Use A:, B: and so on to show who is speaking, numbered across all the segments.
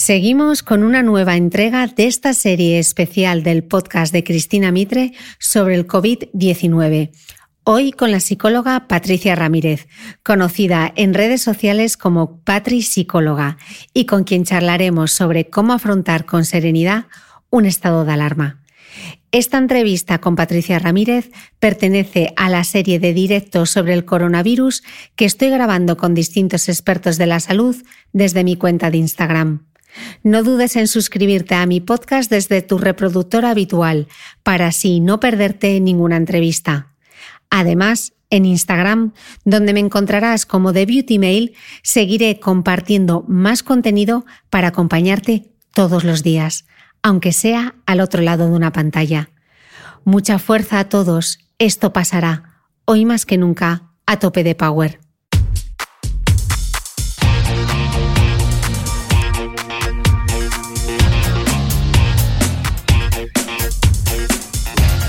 A: Seguimos con una nueva entrega de esta serie especial del podcast de Cristina Mitre sobre el COVID-19. Hoy con la psicóloga Patricia Ramírez, conocida en redes sociales como Patri Psicóloga, y con quien charlaremos sobre cómo afrontar con serenidad un estado de alarma. Esta entrevista con Patricia Ramírez pertenece a la serie de directos sobre el coronavirus que estoy grabando con distintos expertos de la salud desde mi cuenta de Instagram. No dudes en suscribirte a mi podcast desde tu reproductor habitual para así no perderte ninguna entrevista. Además, en Instagram, donde me encontrarás como The Beauty Mail, seguiré compartiendo más contenido para acompañarte todos los días, aunque sea al otro lado de una pantalla. Mucha fuerza a todos, esto pasará, hoy más que nunca, a tope de power.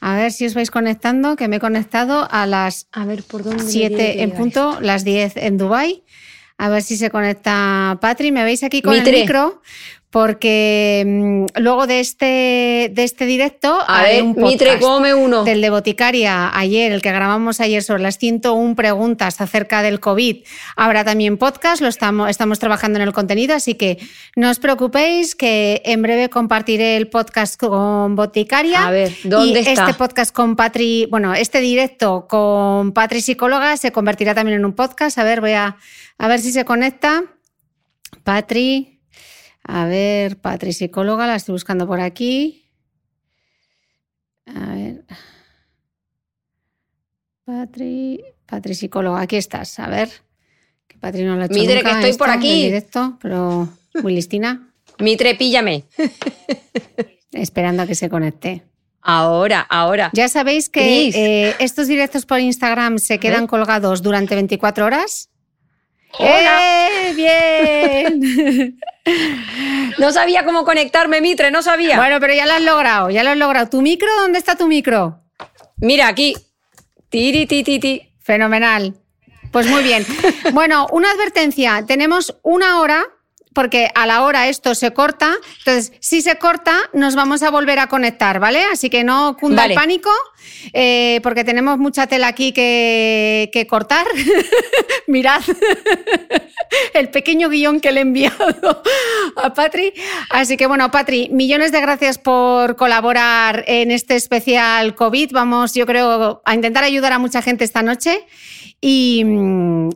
A: a ver si os vais conectando, que me he conectado a las
B: a ver, ¿por dónde
A: 7 en punto, las 10 en Dubai. A ver si se conecta Patri. ¿Me veis aquí con el micro? Porque mm, luego de este, de este directo
B: a ver, un Mitre, come uno.
A: del de Boticaria ayer, el que grabamos ayer sobre las 101 preguntas acerca del COVID. Habrá también podcast, lo estamos, estamos trabajando en el contenido, así que no os preocupéis que en breve compartiré el podcast con Boticaria.
B: A ver, ¿dónde
A: y Este podcast con Patri, bueno, este directo con Patri Psicóloga se convertirá también en un podcast. A ver, voy a, a ver si se conecta. Patri. A ver, Patri psicóloga, la estoy buscando por aquí. A ver. Patri, Patri psicóloga, aquí estás. A ver. Que Patri no la ha hecho nunca
B: que estoy por aquí.
A: directo, pero muy listina.
B: Mitre, píllame.
A: Esperando a que se conecte.
B: Ahora, ahora.
A: Ya sabéis que eh, estos directos por Instagram se quedan colgados durante 24 horas.
B: ¡Eh!
A: ¡Bien!
B: No sabía cómo conectarme, Mitre, no sabía.
A: Bueno, pero ya lo has logrado, ya lo has logrado. ¿Tu micro? ¿Dónde está tu micro?
B: Mira, aquí. Tiri, ti, ti, ti.
A: Fenomenal. Pues muy bien. Bueno, una advertencia. Tenemos una hora porque a la hora esto se corta. Entonces, si se corta, nos vamos a volver a conectar, ¿vale? Así que no cunda el pánico, eh, porque tenemos mucha tela aquí que, que cortar. Mirad el pequeño guion que le he enviado a Patri. Así que bueno, Patri, millones de gracias por colaborar en este especial COVID. Vamos, yo creo, a intentar ayudar a mucha gente esta noche y,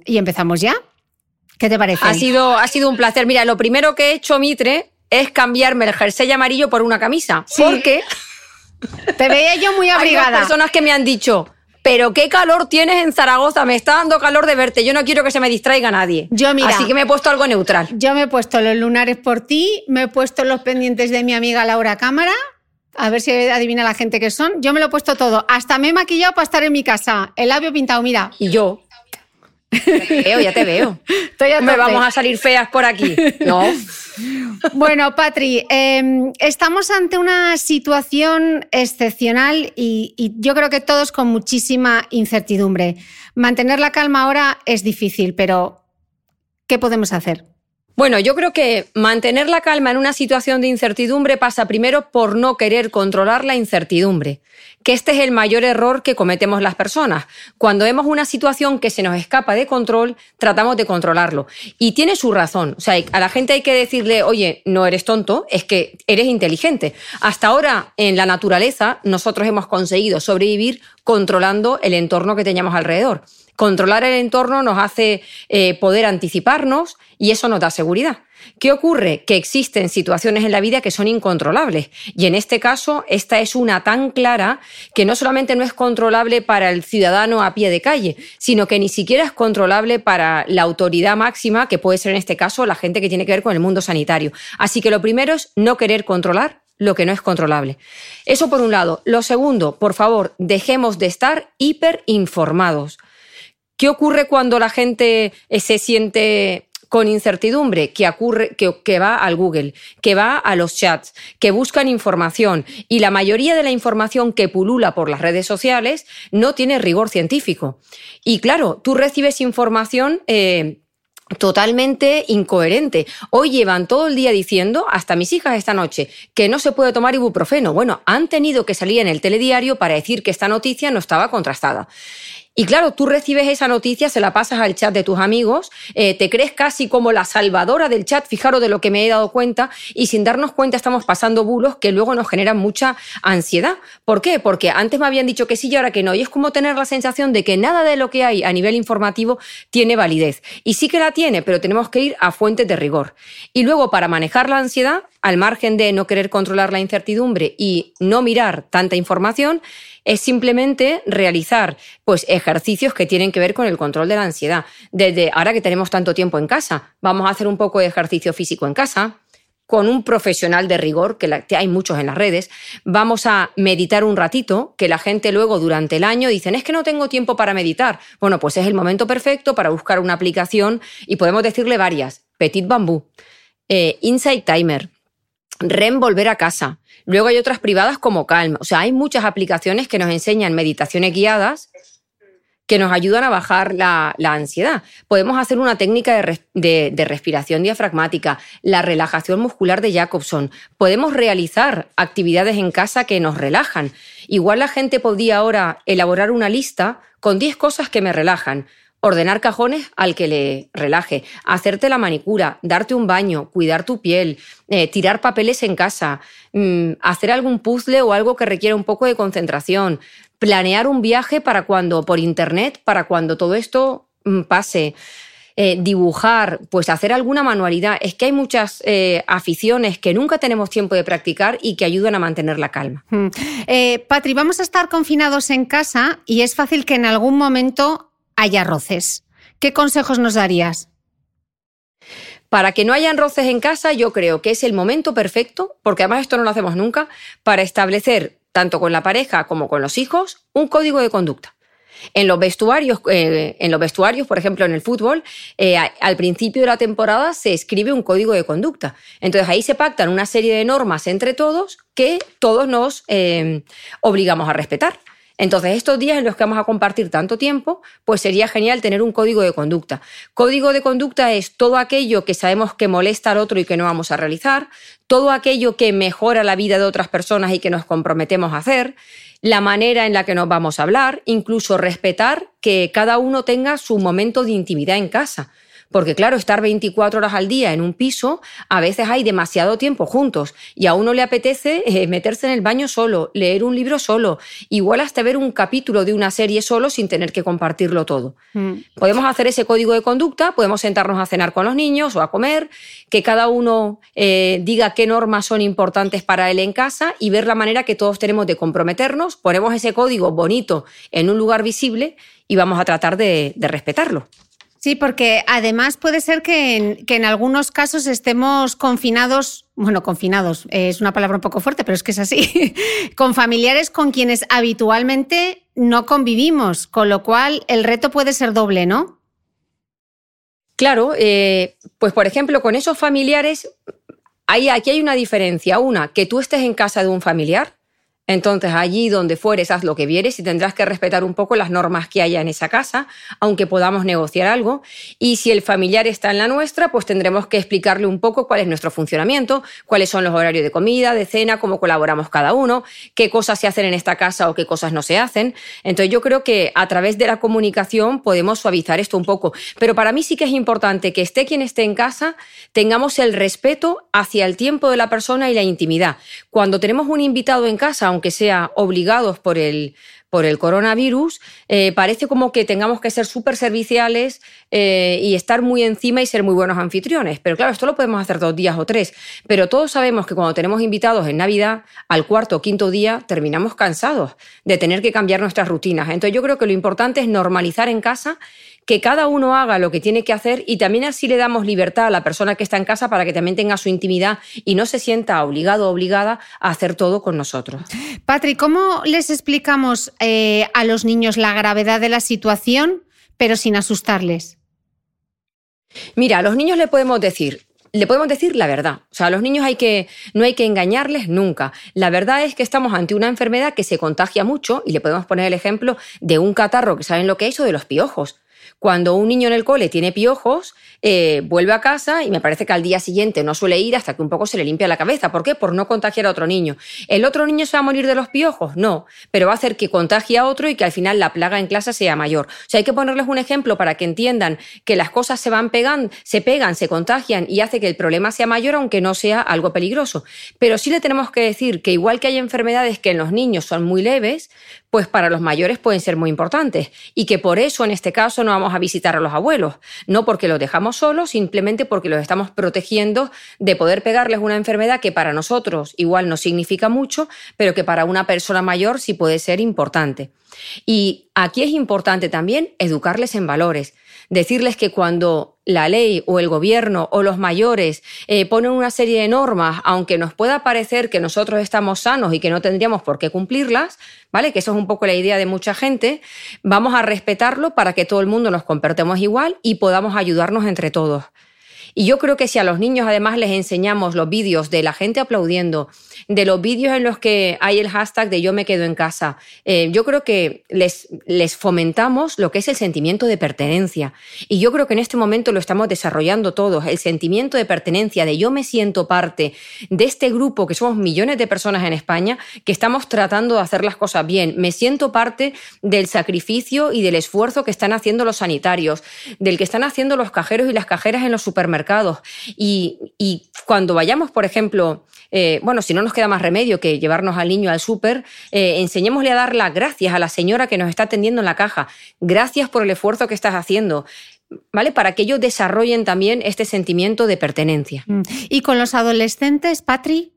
A: y empezamos ya. ¿Qué te parece?
B: Ha sido, ha sido un placer. Mira, lo primero que he hecho, Mitre, es cambiarme el jersey amarillo por una camisa. Sí. Porque
A: te veía yo muy abrigada.
B: Hay personas que me han dicho, pero qué calor tienes en Zaragoza, me está dando calor de verte, yo no quiero que se me distraiga nadie.
A: Yo mira,
B: Así que me he puesto algo neutral.
A: Yo me he puesto los lunares por ti, me he puesto los pendientes de mi amiga Laura Cámara, a ver si adivina la gente que son. Yo me lo he puesto todo, hasta me he maquillado para estar en mi casa, el labio pintado, mira.
B: Y yo. Ya te veo, ya te veo. Me vamos a salir feas por aquí. No.
A: Bueno, Patri, eh, estamos ante una situación excepcional y, y, yo creo que todos con muchísima incertidumbre. Mantener la calma ahora es difícil, pero ¿qué podemos hacer?
B: Bueno, yo creo que mantener la calma en una situación de incertidumbre pasa primero por no querer controlar la incertidumbre, que este es el mayor error que cometemos las personas. Cuando vemos una situación que se nos escapa de control, tratamos de controlarlo. Y tiene su razón. O sea, a la gente hay que decirle, oye, no eres tonto, es que eres inteligente. Hasta ahora, en la naturaleza, nosotros hemos conseguido sobrevivir controlando el entorno que teníamos alrededor. Controlar el entorno nos hace eh, poder anticiparnos y eso nos da seguridad. ¿Qué ocurre? Que existen situaciones en la vida que son incontrolables y en este caso esta es una tan clara que no solamente no es controlable para el ciudadano a pie de calle, sino que ni siquiera es controlable para la autoridad máxima, que puede ser en este caso la gente que tiene que ver con el mundo sanitario. Así que lo primero es no querer controlar lo que no es controlable. Eso por un lado. Lo segundo, por favor, dejemos de estar hiperinformados. ¿Qué ocurre cuando la gente eh, se siente con incertidumbre, que, ocurre, que, va al Google, que va a los chats, que buscan información y la mayoría de la información que pulula por las redes sociales no tiene rigor científico. Y claro, tú recibes información eh, totalmente incoherente. Hoy llevan todo el día diciendo, hasta mis hijas esta noche, que no se puede tomar ibuprofeno. Bueno, han tenido que salir en el telediario para decir que esta noticia no estaba contrastada. Y claro, tú recibes esa noticia, se la pasas al chat de tus amigos, eh, te crees casi como la salvadora del chat, fijaros de lo que me he dado cuenta, y sin darnos cuenta estamos pasando bulos que luego nos generan mucha ansiedad. ¿Por qué? Porque antes me habían dicho que sí y ahora que no. Y es como tener la sensación de que nada de lo que hay a nivel informativo tiene validez. Y sí que la tiene, pero tenemos que ir a fuentes de rigor. Y luego, para manejar la ansiedad, al margen de no querer controlar la incertidumbre y no mirar tanta información, es simplemente realizar pues, ejercicios que tienen que ver con el control de la ansiedad. Desde ahora que tenemos tanto tiempo en casa, vamos a hacer un poco de ejercicio físico en casa, con un profesional de rigor, que hay muchos en las redes, vamos a meditar un ratito, que la gente luego durante el año dicen, es que no tengo tiempo para meditar. Bueno, pues es el momento perfecto para buscar una aplicación y podemos decirle varias. Petit Bambú, eh, Insight Timer, REM Volver a Casa, Luego hay otras privadas como Calm. O sea, hay muchas aplicaciones que nos enseñan meditaciones guiadas que nos ayudan a bajar la, la ansiedad. Podemos hacer una técnica de, de, de, respiración diafragmática, la relajación muscular de Jacobson. Podemos realizar actividades en casa que nos relajan. Igual la gente podría ahora elaborar una lista con 10 cosas que me relajan ordenar cajones al que le relaje, hacerte la manicura, darte un baño, cuidar tu piel, eh, tirar papeles en casa, mmm, hacer algún puzzle o algo que requiera un poco de concentración, planear un viaje para cuando, por internet, para cuando todo esto mmm, pase. Eh, dibujar, pues hacer alguna manualidad. Es que hay muchas eh, aficiones que nunca tenemos tiempo de practicar y que ayudan a mantener la calma.
A: Mm. Patri, vamos a estar confinados en casa y es fácil que en algún momento haya roces. ¿Qué consejos nos darías?
B: Para que no hayan roces en casa, yo creo que es el momento perfecto, porque además esto no lo hacemos nunca, para establecer, tanto con la pareja como con los hijos, un código de conducta. En los vestuarios, eh, en los vestuarios, por ejemplo, en el fútbol, eh, al principio de la temporada se escribe un código de conducta. Entonces ahí se pactan una serie de normas entre todos que todos nos eh, obligamos a respetar. Entonces, estos días en los que vamos a compartir tanto tiempo, pues sería genial tener un código de conducta. Código de conducta es todo aquello que sabemos que molesta al otro y que no vamos a realizar, todo aquello que mejora la vida de otras personas y que nos comprometemos a hacer, la manera en la que nos vamos a hablar, incluso respetar que cada uno tenga su momento de intimidad en casa. Porque claro, estar 24 horas al día en un piso, a veces hay demasiado tiempo juntos y a uno le apetece eh, meterse en el baño solo, leer un libro solo, igual hasta ver un capítulo de una serie solo sin tener que compartirlo todo. Mm. Podemos hacer ese código de conducta, podemos sentarnos a cenar con los niños o a comer, que cada uno eh, diga qué normas son importantes para él en casa y ver la manera que todos tenemos de comprometernos, ponemos ese código bonito en un lugar visible y vamos a tratar de respetarlo.
A: Sí, porque además puede ser que en, algunos casos estemos confinados, bueno, confinados, eh, es una palabra un poco fuerte, pero es que es así, con familiares con quienes habitualmente no convivimos, con lo cual el reto puede ser doble, ¿no?
B: Claro, eh, pues por ejemplo, con esos familiares, hay, aquí hay una diferencia. Una, que tú estés en casa de un familiar, entonces, allí donde fueres, haz lo que vieres y tendrás que respetar un poco las normas que haya en esa casa, aunque podamos negociar algo. Y si el familiar está en la nuestra, pues tendremos que explicarle un poco cuál es nuestro funcionamiento, cuáles son los horarios de comida, de cena, cómo colaboramos cada uno, qué cosas se hacen en esta casa o qué cosas no se hacen. Entonces, yo creo que a través de la comunicación podemos suavizar esto un poco. Pero para mí sí que es importante que esté quien esté en casa, tengamos el respeto hacia el tiempo de la persona y la intimidad. Cuando tenemos un invitado en casa, aunque sea obligados por el, por el coronavirus, eh, parece como que tengamos que ser súper serviciales eh, y estar muy encima y ser muy buenos anfitriones. Pero claro, esto lo podemos hacer dos días o tres. Pero todos sabemos que cuando tenemos invitados en Navidad, al cuarto o quinto día terminamos cansados de tener que cambiar nuestras rutinas. Entonces yo creo que lo importante es normalizar en casa que cada uno haga lo que tiene que hacer y también así le damos libertad a la persona que está en casa para que también tenga su intimidad y no se sienta obligado o obligada a hacer todo con nosotros.
A: Patri, ¿cómo les explicamos eh, a los niños la gravedad de la situación, pero sin asustarles?
B: Mira, a los niños le podemos decir, le podemos decir la verdad. O sea, a los niños hay que, no hay que engañarles nunca. La verdad es que estamos ante una enfermedad que se contagia mucho y le podemos poner el ejemplo de un catarro que saben lo que es o de los piojos. Cuando un niño en el cole tiene piojos, eh, vuelve a casa y me parece que al día siguiente no suele ir hasta que un poco se le limpia la cabeza. ¿Por qué? Por no contagiar a otro niño. ¿El otro niño se va a morir de los piojos? No, pero va a hacer que contagie a otro y que al final la plaga en clase sea mayor. O sea, hay que ponerles un ejemplo para que entiendan que las cosas se van pegando, se pegan, se contagian y hace que el problema sea mayor aunque no sea algo peligroso. Pero sí le tenemos que decir que igual que hay enfermedades que en los niños son muy leves, pues para los mayores pueden ser muy importantes y que por eso en este caso no vamos a visitar a los abuelos, no porque los dejamos solos, simplemente porque los estamos protegiendo de poder pegarles una enfermedad que para nosotros igual no significa mucho, pero que para una persona mayor sí puede ser importante. Y aquí es importante también educarles en valores, decirles que cuando la ley o el gobierno o los mayores eh, ponen una serie de normas, aunque nos pueda parecer que nosotros estamos sanos y que no tendríamos por qué cumplirlas, ¿vale? Que eso es un poco la idea de mucha gente, vamos a respetarlo para que todo el mundo nos comportemos igual y podamos ayudarnos entre todos. Y yo creo que si a los niños además les enseñamos los vídeos de la gente aplaudiendo, de los vídeos en los que hay el hashtag de yo me quedo en casa, eh, yo creo que les, les fomentamos lo que es el sentimiento de pertenencia. Y yo creo que en este momento lo estamos desarrollando todos, el sentimiento de pertenencia, de yo me siento parte de este grupo, que somos millones de personas en España, que estamos tratando de hacer las cosas bien. Me siento parte del sacrificio y del esfuerzo que están haciendo los sanitarios, del que están haciendo los cajeros y las cajeras en los supermercados y, cuando vayamos, por ejemplo, eh, bueno, si no nos queda más remedio que llevarnos al niño al súper, eh, enseñémosle a dar las gracias a la señora que nos está atendiendo en la caja. Gracias por el esfuerzo que estás haciendo. ¿Vale? Para que ellos desarrollen también este sentimiento de pertenencia. Mm.
A: ¿Y con los adolescentes, Patri?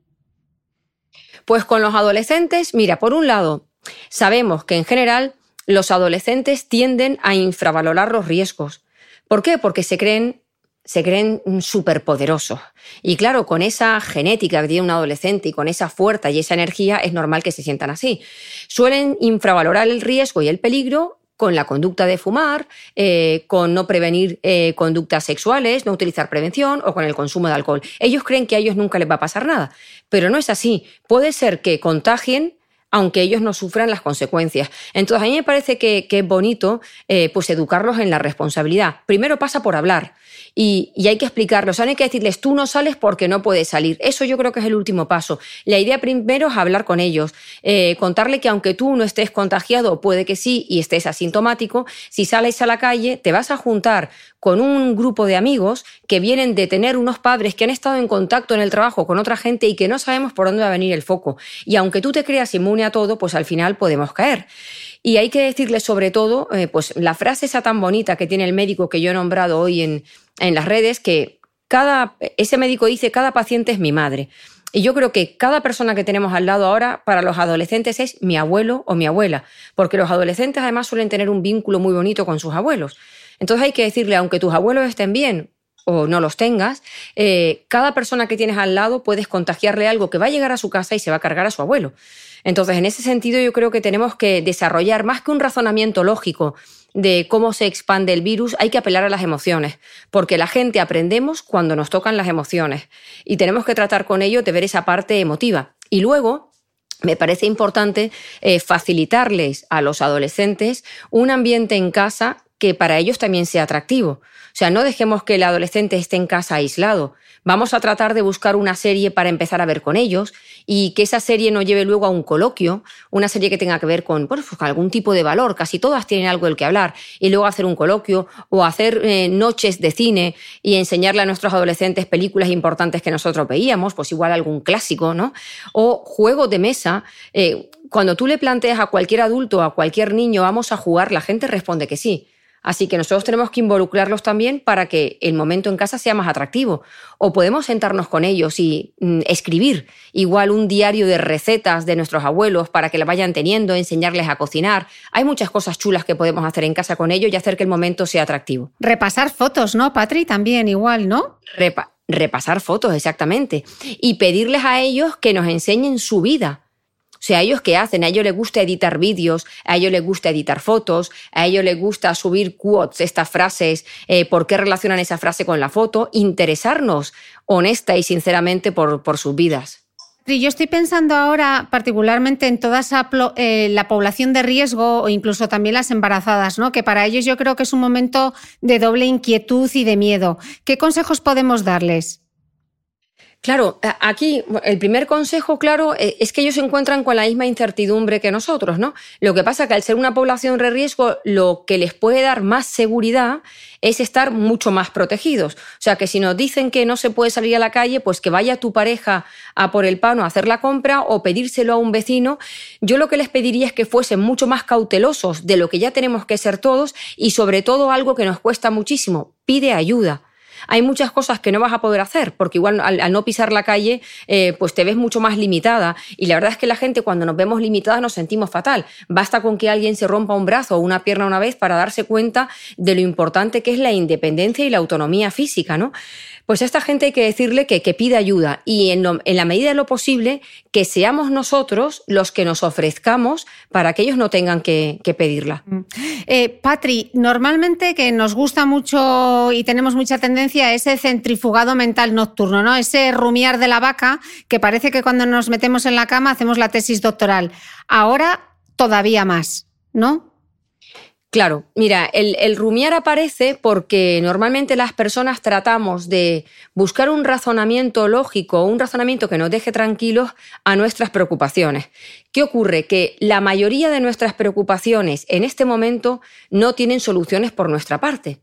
B: Pues con los adolescentes, mira, por un lado, sabemos que en general los adolescentes tienden a infravalorar los riesgos. ¿Por qué? Porque se creen se creen superpoderosos. Y claro, con esa genética que tiene un adolescente y con esa fuerza y esa energía, es normal que se sientan así. Suelen infravalorar el riesgo y el peligro con la conducta de fumar, eh, con no prevenir eh, conductas sexuales, no utilizar prevención o con el consumo de alcohol. Ellos creen que a ellos nunca les va a pasar nada, pero no es así. Puede ser que contagien aunque ellos no sufran las consecuencias. Entonces, a mí me parece que, es bonito eh, pues educarlos en la responsabilidad. Primero pasa por hablar y, hay que explicarlos. hay que decirles, tú no sales porque no puedes salir. Eso yo creo que es el último paso. La idea primero es hablar con ellos, eh, contarle que aunque tú no estés contagiado, puede que sí, y estés asintomático, si sales a la calle, te vas a juntar con un grupo de amigos que vienen de tener unos padres que han estado en contacto en el trabajo con otra gente y que no sabemos por dónde va a venir el foco. Y aunque tú te creas inmune a todo, pues al final podemos caer. Y hay que decirle sobre todo, eh, pues la frase esa tan bonita que tiene el médico que yo he nombrado hoy en, en las redes, que cada, ese médico dice, cada paciente es mi madre. Y yo creo que cada persona que tenemos al lado ahora para los adolescentes es mi abuelo o mi abuela, porque los adolescentes además suelen tener un vínculo muy bonito con sus abuelos. Entonces hay que decirle, aunque tus abuelos estén bien o no los tengas, eh, cada persona que tienes al lado puedes contagiarle algo que va a llegar a su casa y se va a cargar a su abuelo. Entonces, en ese sentido, yo creo que tenemos que desarrollar más que un razonamiento lógico de cómo se expande el virus, hay que apelar a las emociones, porque la gente aprendemos cuando nos tocan las emociones y tenemos que tratar con ello de ver esa parte emotiva. Y luego, me parece importante eh, facilitarles a los adolescentes un ambiente en casa que para ellos también sea atractivo. O sea, no dejemos que el adolescente esté en casa aislado. Vamos a tratar de buscar una serie para empezar a ver con ellos y que esa serie no lleve luego a un coloquio, una serie que tenga que ver con, pues, algún tipo de valor. Casi todas tienen algo del que hablar. Y luego hacer un coloquio o hacer eh, noches de cine y enseñarle a nuestros adolescentes películas importantes que nosotros veíamos, pues igual algún clásico, ¿no? O juegos de mesa. Eh, cuando tú le planteas a cualquier adulto, a cualquier niño, vamos a jugar, la gente responde que sí. Así que nosotros tenemos que involucrarlos también para que el momento en casa sea más atractivo. O podemos sentarnos con ellos y mm, escribir igual un diario de recetas de nuestros abuelos para que la vayan teniendo, enseñarles a cocinar. Hay muchas cosas chulas que podemos hacer en casa con ellos y hacer que el momento sea atractivo.
A: Repasar fotos, ¿no, Patri? También igual, ¿no?
B: repasar fotos, exactamente. Y pedirles a ellos que nos enseñen su vida o sea, ellos qué hacen, a ellos les gusta editar vídeos, a ellos les gusta editar fotos, a ellos les gusta subir quotes, estas frases, eh, por qué relacionan esa frase con la foto, interesarnos honesta y sinceramente por, por sus vidas.
A: Yo estoy pensando ahora particularmente en toda esa eh, la población de riesgo o incluso también las embarazadas, ¿no? Que para ellos yo creo que es un momento de doble inquietud y de miedo. ¿Qué consejos podemos darles?
B: Claro, aquí el primer consejo, claro, eh, es que ellos se encuentran con la misma incertidumbre que nosotros, ¿no? Lo que pasa que al ser una población de riesgo, lo que les puede dar más seguridad es estar mucho más protegidos. O sea, que si nos dicen que no se puede salir a la calle, pues que vaya tu pareja a por el pan o a hacer la compra o pedírselo a un vecino. Yo lo que les pediría es que fuesen mucho más cautelosos de lo que ya tenemos que ser todos y sobre todo algo que nos cuesta muchísimo, pide ayuda hay muchas cosas que no vas a poder hacer, porque igual al, no pisar la calle, eh, pues te ves mucho más limitada. Y la verdad es que la gente cuando nos vemos limitadas nos sentimos fatal. Basta con que alguien se rompa un brazo o una pierna una vez para darse cuenta de lo importante que es la independencia y la autonomía física, ¿no? Pues a esta gente hay que decirle que, que pide ayuda y en, la medida de lo posible que seamos nosotros los que nos ofrezcamos para que ellos no tengan que, pedirla. Mm.
A: Eh, Patri, normalmente que nos gusta mucho y tenemos mucha tendencia a ese centrifugado mental nocturno, ¿no? Ese rumiar de la vaca que parece que cuando nos metemos en la cama hacemos la tesis doctoral. Ahora todavía más, ¿no?
B: Claro, mira, el, rumiar aparece porque normalmente las personas tratamos de buscar un razonamiento lógico, un razonamiento que nos deje tranquilos a nuestras preocupaciones. ¿Qué ocurre? Que la mayoría de nuestras preocupaciones en este momento no tienen soluciones por nuestra parte.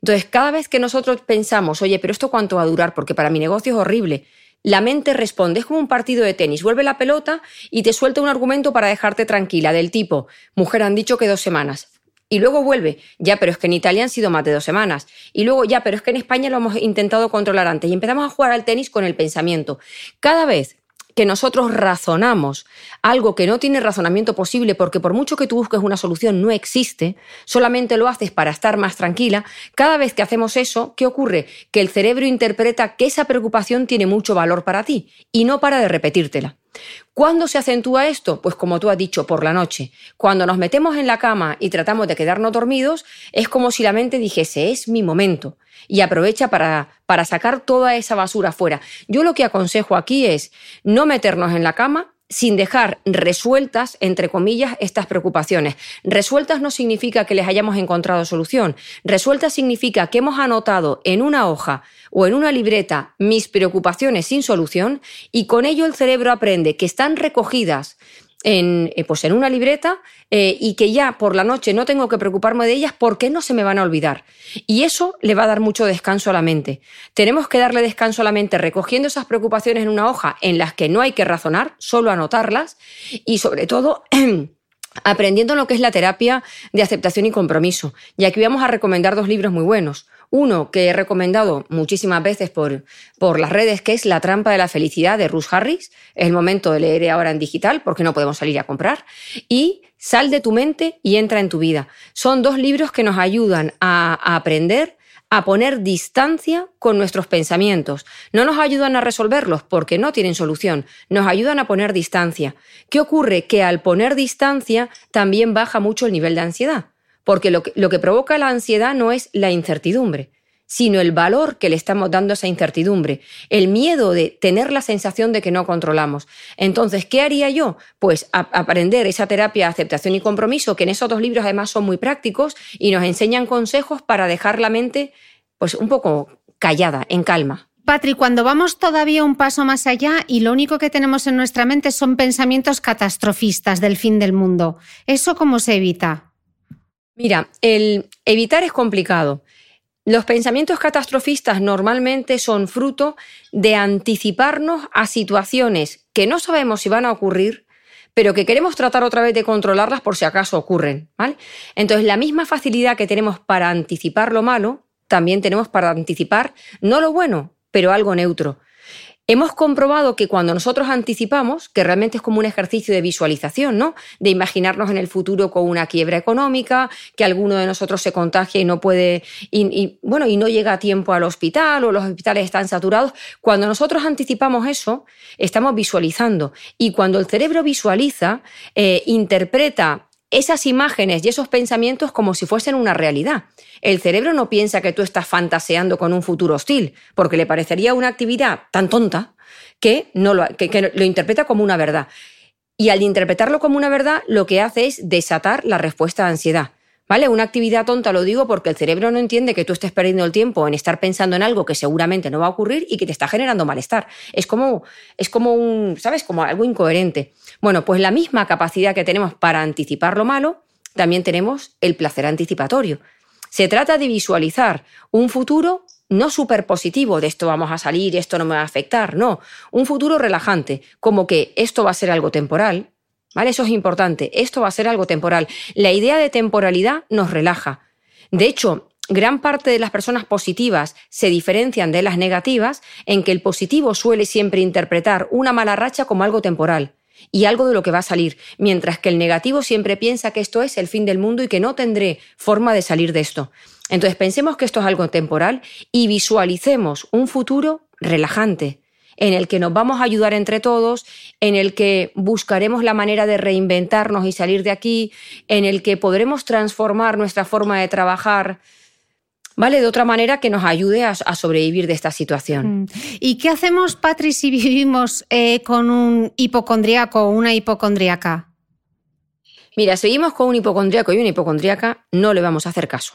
B: Entonces, cada vez que nosotros pensamos, oye, pero esto cuánto va a durar, porque para mi negocio es horrible, la mente responde, es como un partido de tenis, vuelve la pelota y te suelta un argumento para dejarte tranquila, del tipo, mujer, han dicho que dos semanas y luego vuelve, ya, pero es que en Italia han sido más de dos semanas. Y luego, ya, pero es que en España lo hemos intentado controlar antes. Y empezamos a jugar al tenis con el pensamiento. Cada vez que nosotros razonamos algo que no tiene razonamiento posible, porque por mucho que tú busques una solución no existe, solamente lo haces para estar más tranquila, cada vez que hacemos eso, ¿qué ocurre? Que el cerebro interpreta que esa preocupación tiene mucho valor para ti y no para de repetírtela. ¿Cuándo se acentúa esto? Pues como tú has dicho, por la noche. Cuando nos metemos en la cama y tratamos de quedarnos dormidos, es como si la mente dijese, es mi momento, y aprovecha para, para sacar toda esa basura fuera. Yo lo que aconsejo aquí es no meternos en la cama, sin dejar resueltas, entre comillas, estas preocupaciones. Resueltas no significa que les hayamos encontrado solución. Resueltas significa que hemos anotado en una hoja o en una libreta mis preocupaciones sin solución y con ello el cerebro aprende que están recogidas en, eh, pues en una libreta eh, y que ya por la noche no tengo que preocuparme de ellas porque no se me van a olvidar. Y eso le va a dar mucho descanso a la mente. Tenemos que darle descanso a la mente recogiendo esas preocupaciones en una hoja en las que no hay que razonar, solo anotarlas y sobre todo... aprendiendo lo que es la terapia de aceptación y compromiso. Y aquí vamos a recomendar dos libros muy buenos. Uno que he recomendado muchísimas veces por, por las redes, que es La trampa de la felicidad de Ruth Harris. Es el momento de leer ahora en digital porque no podemos salir a comprar. Y Sal de tu mente y entra en tu vida. Son dos libros que nos ayudan a, a aprender a poner distancia con nuestros pensamientos. No nos ayudan a resolverlos porque no tienen solución, nos ayudan a poner distancia. ¿Qué ocurre? Que al poner distancia también baja mucho el nivel de ansiedad porque lo que, provoca la ansiedad no es la incertidumbre, sino el valor que le estamos dando a esa incertidumbre, el miedo de tener la sensación de que no controlamos. Entonces, ¿qué haría yo? Pues aprender esa terapia de aceptación y compromiso, que en esos dos libros además son muy prácticos y nos enseñan consejos para dejar la mente pues un poco callada, en calma.
A: Patri, cuando vamos todavía un paso más allá y lo único que tenemos en nuestra mente son pensamientos catastrofistas del fin del mundo, ¿eso cómo se evita?
B: Mira, el evitar es complicado. Los pensamientos catastrofistas normalmente son fruto de anticiparnos a situaciones que no sabemos si van a ocurrir, pero que queremos tratar otra vez de controlarlas por si acaso ocurren. Entonces, la misma facilidad que tenemos para anticipar lo malo, también tenemos para anticipar no lo bueno, pero algo neutro. Hemos comprobado que cuando nosotros anticipamos, que realmente es como un ejercicio de visualización, ¿no? De imaginarnos en el futuro con una quiebra económica, que alguno de nosotros se contagia y no puede, y, bueno, y no llega a tiempo al hospital o los hospitales están saturados. Cuando nosotros anticipamos eso, estamos visualizando. Y cuando el cerebro visualiza, eh, interpreta esas imágenes y esos pensamientos como si fuesen una realidad. El cerebro no piensa que tú estás fantaseando con un futuro hostil, porque le parecería una actividad tan tonta que, no lo, que lo interpreta como una verdad. Y al interpretarlo como una verdad, lo que hace es desatar la respuesta a ansiedad. ¿Vale? Una actividad tonta lo digo porque el cerebro no entiende que tú estés perdiendo el tiempo en estar pensando en algo que seguramente no va a ocurrir y que te está generando malestar. Es como, es como un, ¿sabes? Como algo incoherente. Bueno, pues la misma capacidad que tenemos para anticipar lo malo, también tenemos el placer anticipatorio. Se trata de visualizar un futuro no súper positivo, de esto vamos a salir, esto no me va a afectar, no, un futuro relajante, como que esto va a ser algo temporal, ¿Vale? Eso es importante. Esto va a ser algo temporal. La idea de temporalidad nos relaja. De hecho, gran parte de las personas positivas se diferencian de las negativas en que el positivo suele siempre interpretar una mala racha como algo temporal y algo de lo que va a salir, mientras que el negativo siempre piensa que esto es el fin del mundo y que no tendré forma de salir de esto. Entonces pensemos que esto es algo temporal y visualicemos un futuro relajante, en el que nos vamos a ayudar entre todos, en el que buscaremos la manera de reinventarnos y salir de aquí, en el que podremos transformar nuestra forma de trabajar. ¿Vale? De otra manera que nos ayude a, sobrevivir de esta situación.
A: Mm. ¿Y qué hacemos, Patri, si vivimos eh, con un hipocondriaco o una hipocondriaca?
B: Mira, seguimos con un hipocondriaco y una hipocondriaca, no le vamos a hacer caso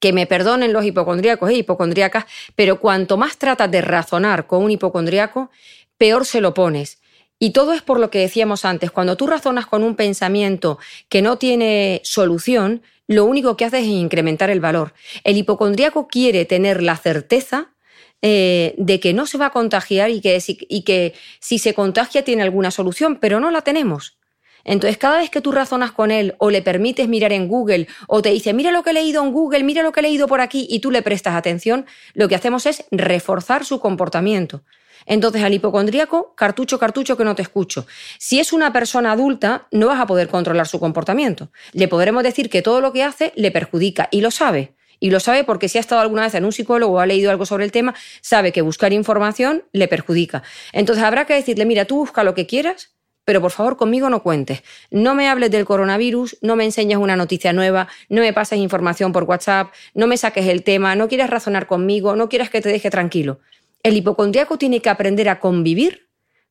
B: que me perdonen los hipocondríacos e hipocondríacas, pero cuanto más tratas de razonar con un hipocondríaco, peor se lo pones. Y todo es por lo que decíamos antes, cuando tú razonas con un pensamiento que no tiene solución, lo único que haces es incrementar el valor. El hipocondríaco quiere tener la certeza eh, de que no se va a contagiar y que, y que si se contagia tiene alguna solución, pero no la tenemos. Entonces, cada vez que tú razonas con él o le permites mirar en Google o te dice, mira lo que he leído en Google, mira lo que he leído por aquí y tú le prestas atención, lo que hacemos es reforzar su comportamiento. Entonces, al hipocondríaco, cartucho, cartucho que no te escucho. Si es una persona adulta, no vas a poder controlar su comportamiento. Le podremos decir que todo lo que hace le perjudica y lo sabe. Y lo sabe porque si ha estado alguna vez en un psicólogo o ha leído algo sobre el tema, sabe que buscar información le perjudica. Entonces habrá que decirle, mira, tú busca lo que quieras, pero por favor conmigo no cuentes. No me hables del coronavirus, no me enseñes una noticia nueva, no me pases información por WhatsApp, no me saques el tema, no quieras razonar conmigo, no quieras que te deje tranquilo. El hipocondriaco tiene que aprender a convivir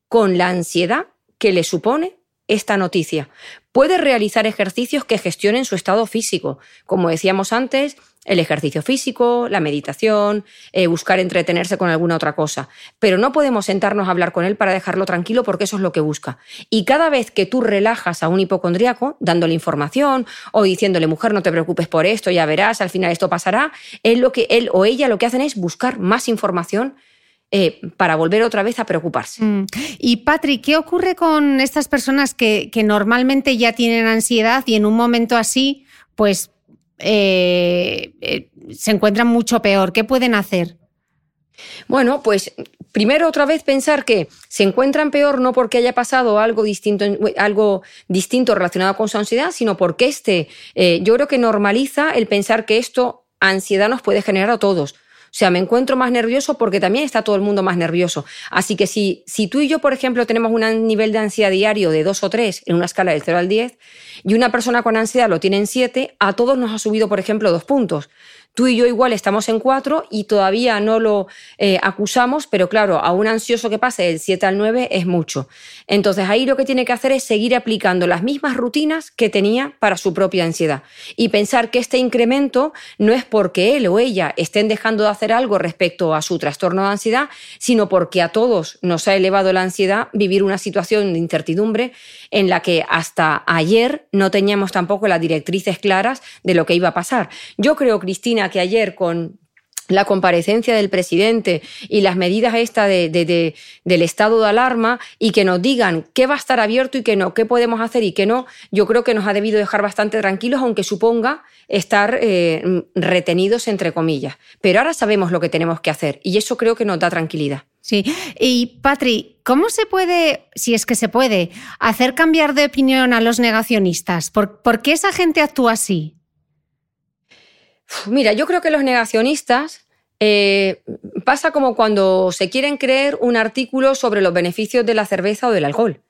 B: con la ansiedad que le supone esta noticia. Puede realizar ejercicios que gestionen su estado físico, como decíamos antes, el ejercicio físico, la meditación, eh, buscar entretenerse con alguna otra cosa. Pero no podemos sentarnos a hablar con él para dejarlo tranquilo porque eso es lo que busca. Y cada vez que tú relajas a un hipocondríaco, dándole información o diciéndole, mujer, no te preocupes por esto, ya verás, al final esto pasará, él, lo que, él o ella lo que hacen es buscar más información eh, para volver otra vez a preocuparse. Mm.
A: Y Patrick, ¿qué ocurre con estas personas que, normalmente ya tienen ansiedad y en un momento así, pues eh, eh, se encuentran mucho peor? ¿Qué pueden hacer?
B: Bueno, pues primero otra vez pensar que se encuentran peor no porque haya pasado algo distinto, algo distinto relacionado con su ansiedad, sino porque este, yo creo que normaliza el pensar que esto ansiedad nos puede generar a todos. O sea, me encuentro más nervioso porque también está todo el mundo más nervioso. Así que si, si tú y yo, por ejemplo, tenemos un nivel de ansiedad diario de 2 o 3 en una escala del 0 al 10 y una persona con ansiedad lo tiene en 7, a todos nos ha subido, por ejemplo, dos puntos. Tú y yo igual estamos en cuatro y todavía no lo eh, acusamos, pero claro, a un ansioso que pase del 7 al 9 es mucho. Entonces ahí lo que tiene que hacer es seguir aplicando las mismas rutinas que tenía para su propia ansiedad y pensar que este incremento no es porque él o ella estén dejando de hacer algo respecto a su trastorno de ansiedad, sino porque a todos nos ha elevado la ansiedad vivir una situación de incertidumbre en la que hasta ayer no teníamos tampoco las directrices claras de lo que iba a pasar. Yo creo, Cristina, que ayer con la comparecencia del presidente y las medidas esta de, del estado de alarma y que nos digan qué va a estar abierto y qué no, qué podemos hacer y qué no, yo creo que nos ha debido dejar bastante tranquilos, aunque suponga estar eh, retenidos entre comillas. Pero ahora sabemos lo que tenemos que hacer y eso creo que nos da tranquilidad.
A: Sí. Y Patri, ¿cómo se puede, si es que se puede, hacer cambiar de opinión a los negacionistas? ¿Por, ¿por qué esa gente actúa así?
B: Mira, yo creo que los negacionistas eh, pasa como cuando se quieren creer un artículo sobre los beneficios de la cerveza o del alcohol.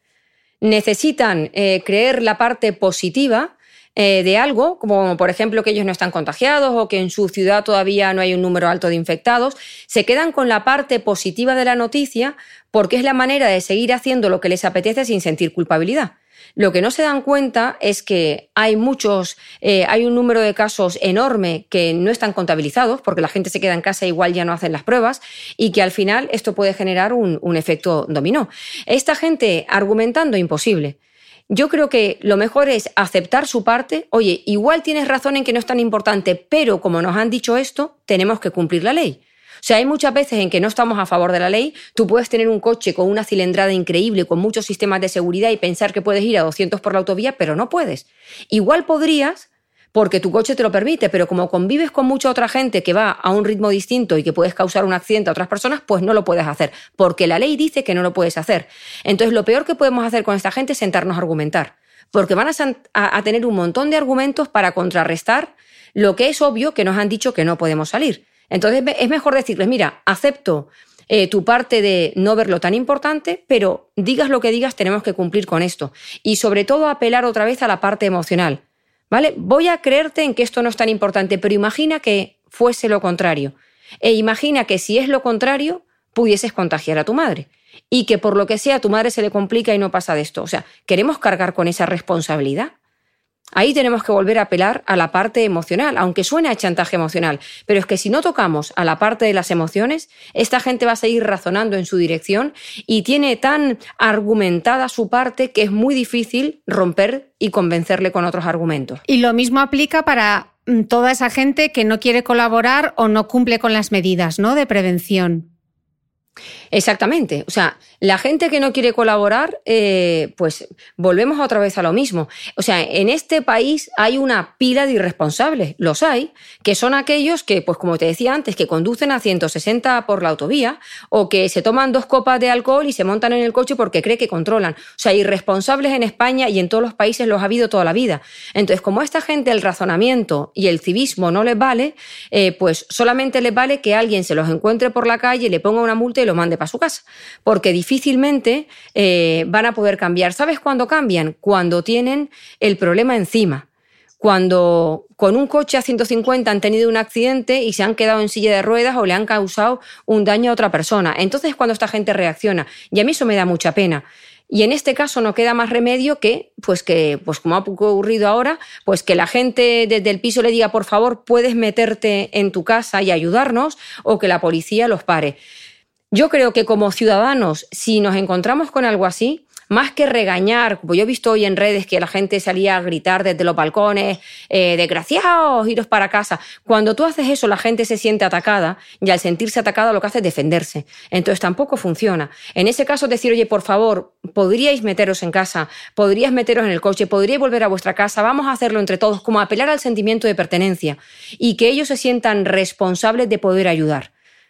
B: Necesitan eh, creer la parte positiva eh, de algo, como por ejemplo que ellos no están contagiados o que en su ciudad todavía no hay un número alto de infectados, se quedan con la parte positiva de la noticia porque es la manera de seguir haciendo lo que les apetece sin sentir culpabilidad. Lo que no se dan cuenta es que hay muchos, eh, hay un número de casos enorme que no están contabilizados porque la gente se queda en casa igual ya no hacen las pruebas y que al final esto puede generar un, un efecto dominó. Esta gente argumentando imposible. Yo creo que lo mejor es aceptar su parte. Oye, igual tienes razón en que no es tan importante, pero como nos han dicho esto, tenemos que cumplir la ley. O sea, hay muchas veces en que no estamos a favor de la ley. Tú puedes tener un coche con una cilindrada increíble, con muchos sistemas de seguridad y pensar que puedes ir a 200 por la autovía, pero no puedes. Igual podrías porque tu coche te lo permite, pero como convives con mucha otra gente que va a un ritmo distinto y que puedes causar un accidente a otras personas, pues no lo puedes hacer, porque la ley dice que no lo puedes hacer. Entonces, lo peor que podemos hacer con esta gente es sentarnos a argumentar, porque van a, tener un montón de argumentos para contrarrestar lo que es obvio que nos han dicho que no podemos salir. Entonces es mejor decirles, mira, acepto eh, tu parte de no verlo tan importante, pero digas lo que digas, tenemos que cumplir con esto. Y sobre todo apelar otra vez a la parte emocional. ¿Vale? Voy a creerte en que esto no es tan importante, pero imagina que fuese lo contrario. E imagina que si es lo contrario, pudieses contagiar a tu madre. Y que por lo que sea tu madre se le complica y no pasa de esto. O sea, ¿queremos cargar con esa responsabilidad? Ahí tenemos que volver a apelar a la parte emocional, aunque suene a chantaje emocional. Pero es que si no tocamos a la parte de las emociones, esta gente va a seguir razonando en su dirección y tiene tan argumentada su parte que es muy difícil romper y convencerle con otros argumentos.
A: Y lo mismo aplica para mm, toda esa gente que no quiere colaborar o no cumple con las medidas ¿no? de prevención.
B: Exactamente. O sea, la gente que no quiere colaborar, eh, pues volvemos otra vez a lo mismo. O sea, en este país hay una pila de irresponsables, los hay, que son aquellos que, pues como te decía antes, que conducen a 160 por la autovía o que se toman dos copas de alcohol y se montan en el coche porque cree que controlan. O sea, irresponsables en España y en todos los países los ha habido toda la vida. Entonces, como a esta gente el razonamiento y el civismo no les vale, eh, pues solamente les vale que alguien se los encuentre por la calle, le ponga una multa y lo mande para su casa, porque difícilmente eh, van a poder cambiar. ¿Sabes cuándo cambian? Cuando tienen el problema encima. Cuando con un coche a 150 han tenido un accidente y se han quedado en silla de ruedas o le han causado un daño a otra persona. Entonces cuando esta gente reacciona. Y a mí eso me da mucha pena Y en este caso no queda más remedio que, pues que, pues como ha ocurrido ahora, pues que la gente desde el piso le diga, por favor, puedes meterte en tu casa y ayudarnos, o que la policía los pare. Yo creo que como ciudadanos, si nos encontramos con algo así, más que regañar, como yo he visto hoy en redes que la gente salía a gritar desde los balcones, eh, desgraciados, iros para casa. Cuando tú haces eso, la gente se siente atacada y al sentirse atacada lo que hace es defenderse. Entonces tampoco funciona. En ese caso, decir, oye, por favor, podríais meteros en casa, podríais meteros en el coche, podríais volver a vuestra casa, vamos a hacerlo entre todos, como apelar al sentimiento de pertenencia y que ellos se sientan responsables de poder ayudar.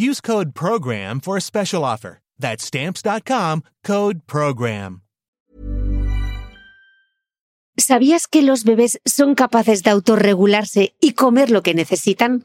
C: Use code PROGRAM for a special offer. That's stamps.com code PROGRAM.
A: ¿Sabías que los bebés son capaces de autorregularse y comer lo que necesitan?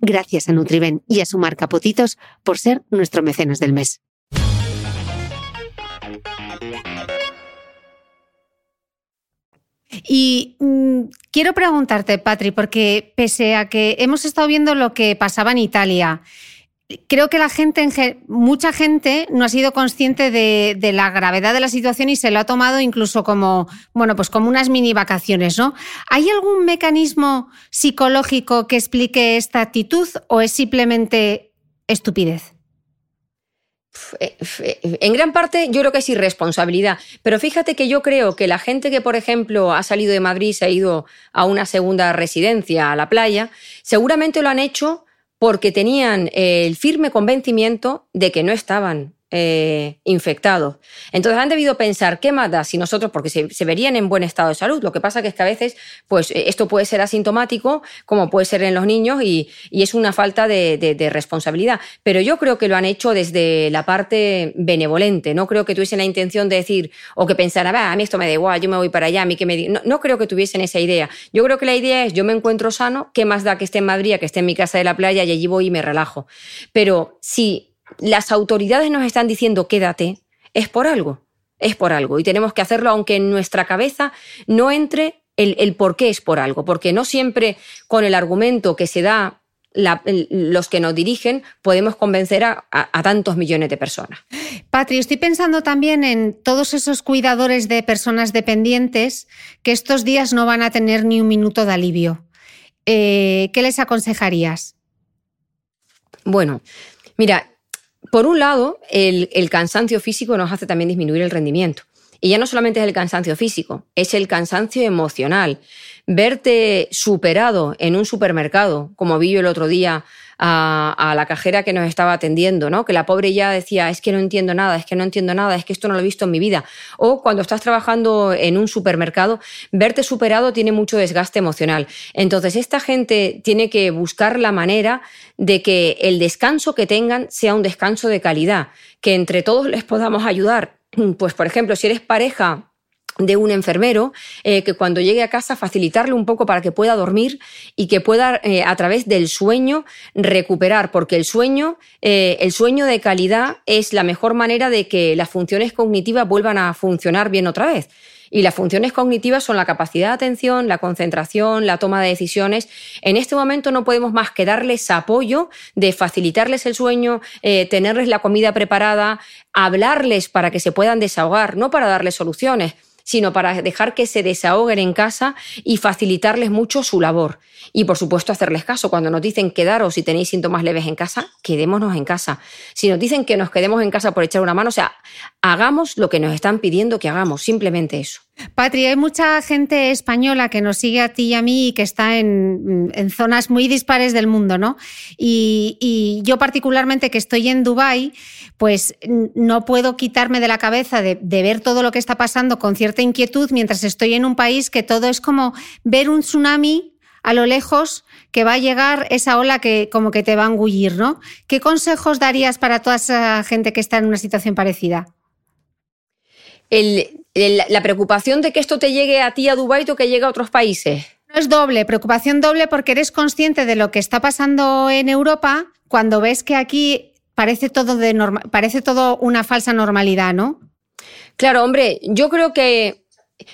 A: Gracias a Nutriben y a su marca Potitos por ser nuestro mecenas del mes. Y mm, quiero preguntarte, Patri, porque pese a que hemos estado viendo lo que pasaba en Italia, creo que la gente, mucha gente no ha sido consciente de, la gravedad de la situación y se lo ha tomado incluso como, bueno, pues como unas mini vacaciones, ¿no? ¿Hay algún mecanismo psicológico que explique esta actitud o es simplemente estupidez?
B: Eh, en gran parte yo creo que es irresponsabilidad, pero fíjate que yo creo que la gente que, por ejemplo, ha salido de Madrid y se ha ido a una segunda residencia, a la playa, seguramente lo han hecho porque tenían el firme convencimiento de que no estaban eh, infectados. Entonces han debido pensar, ¿qué más da si nosotros, porque se, verían en buen estado de salud? Lo que pasa que es que a veces, pues eh, esto puede ser asintomático, como puede ser en los niños, y, es una falta de, responsabilidad. Pero yo creo que lo han hecho desde la parte benevolente. No creo que tuviesen la intención de decir, o que pensaran, a mí esto me da igual, yo me voy para allá, a mí que me... No, no creo que tuviesen esa idea. Yo creo que la idea es, yo me encuentro sano, ¿qué más da que esté en Madrid, que esté en mi casa de la playa y allí voy y me relajo? Pero si las autoridades nos están diciendo quédate, es por algo, es por algo. Y tenemos que hacerlo aunque en nuestra cabeza no entre el, por qué es por algo, porque no siempre con el argumento que se da los que nos dirigen podemos convencer a, a, tantos millones de personas.
A: Patri, estoy pensando también en todos esos cuidadores de personas dependientes que estos días no van a tener ni un minuto de alivio. Eh, ¿Qué les aconsejarías?
B: Bueno, mira, por un lado, el, cansancio físico nos hace también disminuir el rendimiento. Y ya no solamente es el cansancio físico, es el cansancio emocional. Verte superado en un supermercado, como vi yo el otro día a, la cajera que nos estaba atendiendo, ¿no? Que la pobre ya decía, es que no entiendo nada, es que no entiendo nada, es que esto no lo he visto en mi vida. O cuando estás trabajando en un supermercado, verte superado tiene mucho desgaste emocional. Entonces, esta gente tiene que buscar la manera de que el descanso que tengan sea un descanso de calidad, que entre todos les podamos ayudar. Pues, por ejemplo, si eres pareja de un enfermero, eh, que cuando llegue a casa facilitarle un poco para que pueda dormir y que pueda eh, a través del sueño recuperar, porque el sueño, eh, el sueño de calidad es la mejor manera de que las funciones cognitivas vuelvan a funcionar bien otra vez. Y las funciones cognitivas son la capacidad de atención, la concentración, la toma de decisiones. En este momento no podemos más que darles apoyo de facilitarles el sueño, tenerles la comida preparada, hablarles para que se puedan desahogar, no para darles soluciones sino para dejar que se desahoguen en casa y facilitarles mucho su labor. Y por supuesto hacerles caso. Cuando nos dicen quedaros si tenéis síntomas leves en casa, quedémonos en casa. Si nos dicen que nos quedemos en casa por echar una mano, o sea, hagamos lo que nos están pidiendo que hagamos, simplemente eso.
A: Patria, hay mucha gente española que nos sigue a ti y a mí y que está en, zonas muy dispares del mundo, ¿no? Y, yo particularmente que estoy en Dubái, pues no puedo quitarme de la cabeza de, de, ver todo lo que está pasando con cierta inquietud mientras estoy en un país que todo es como ver un tsunami a lo lejos que va a llegar esa ola que como que te va a engullir, ¿no? ¿Qué consejos darías para toda esa gente que está en una situación parecida?
B: La preocupación de que esto te llegue a ti a Dubái o que llegue a otros países.
A: No es doble, preocupación doble porque eres consciente de lo que está pasando en Europa cuando ves que aquí parece todo, de parece todo una falsa normalidad, ¿no?
B: Claro, hombre, yo creo que,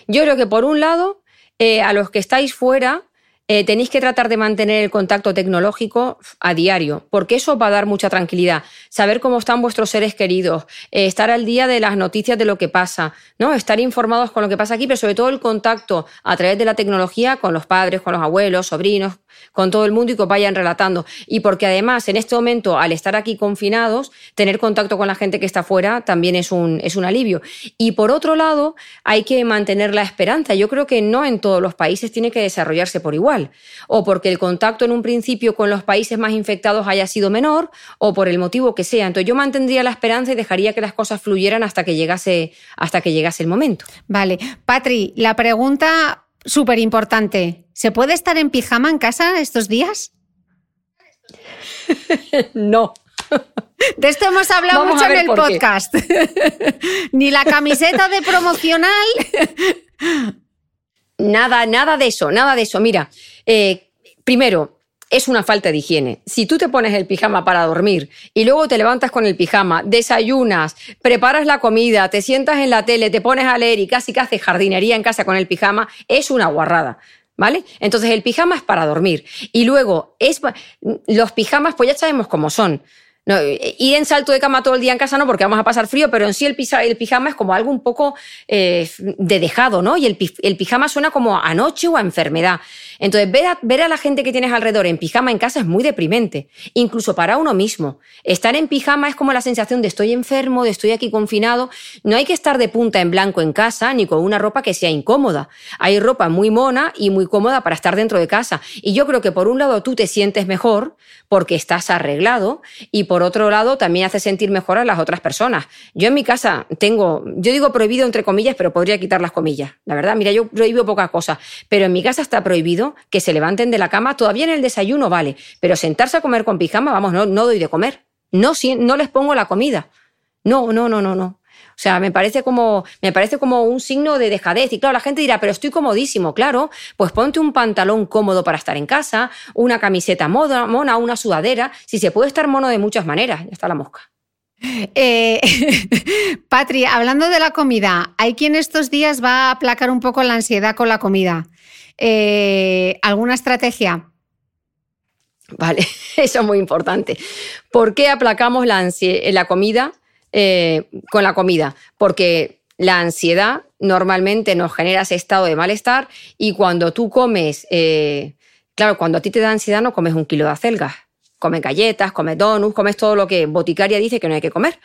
B: yo creo que por un lado, eh, a los que estáis fuera, eh, tenéis que tratar de mantener el contacto tecnológico a diario, porque eso va a dar mucha tranquilidad. Saber cómo están vuestros seres queridos, eh, estar al día de las noticias de lo que pasa, ¿no? Estar informados con lo que pasa aquí, pero sobre todo el contacto a través de la tecnología con los padres, con los abuelos, sobrinos, con todo el mundo y que os vayan relatando. Y porque además, en este momento, al estar aquí confinados, tener contacto con la gente que está fuera también es un, es un alivio. Y por otro lado, hay que mantener la esperanza. Yo creo que no en todos los países tiene que desarrollarse por igual. O porque el contacto en un principio con los países más infectados haya sido menor, o por el motivo que sea. Entonces yo mantendría la esperanza y dejaría que las cosas fluyeran hasta que llegase, hasta que llegase el momento.
A: Vale. Patri, la pregunta súper importante. ¿Se puede estar en pijama en casa estos días?
B: no.
A: De esto hemos hablado mucho en el podcast. Ni la camiseta de promocional.
B: nada, nada de eso, nada de eso. Mira, eh, primero, es una falta de higiene. Si tú te pones el pijama para dormir y luego te levantas con el pijama, desayunas, preparas la comida, te sientas en la tele, te pones a leer y casi que haces jardinería en casa con el pijama, es una guarrada. ¿Vale? Entonces el pijama es para dormir. Y luego, es, los pijamas, pues ya sabemos cómo son. Ir en salto de cama todo el día en casa no, porque vamos a pasar frío, pero en sí el, pijama es como algo un poco eh, de dejado, ¿no? Y el, el, pijama suena como a noche o a enfermedad. Entonces, ver a, la gente que tienes alrededor en pijama en casa es muy deprimente, incluso para uno mismo. Estar en pijama es como la sensación de estoy enfermo, de estoy aquí confinado. No hay que estar de punta en blanco en casa ni con una ropa que sea incómoda. Hay ropa muy mona y muy cómoda para estar dentro de casa. Y yo creo que por un lado tú te sientes mejor porque estás arreglado y por otro lado también hace sentir mejor a las otras personas. Yo en mi casa tengo, yo digo prohibido entre comillas, pero podría quitar las comillas. La verdad, mira, yo prohíbo pocas cosas, pero en mi casa está prohibido que se levanten de la cama, todavía en el desayuno vale, pero sentarse a comer con pijama, vamos, no, no doy de comer. No, no les pongo la comida. No, no, no, no, no. O sea, me parece como, me parece como un signo de dejadez. Y claro, la gente dirá, pero estoy comodísimo, claro. Pues ponte un pantalón cómodo para estar en casa, una camiseta moda, mona, una sudadera. Si se puede estar mono de muchas maneras, ya está la mosca.
A: Eh, Patri, hablando de la comida, hay quien estos días va a aplacar un poco la ansiedad con la comida. Eh, ¿Alguna estrategia?
B: Vale, eso es muy importante. ¿Por qué aplacamos la, la comida eh, con la comida? Porque la ansiedad normalmente nos genera ese estado de malestar y cuando tú comes, eh, claro, cuando a ti te da ansiedad no comes un kilo de acelgas, comes galletas, comes donuts, comes todo lo que boticaria dice que no hay que comer.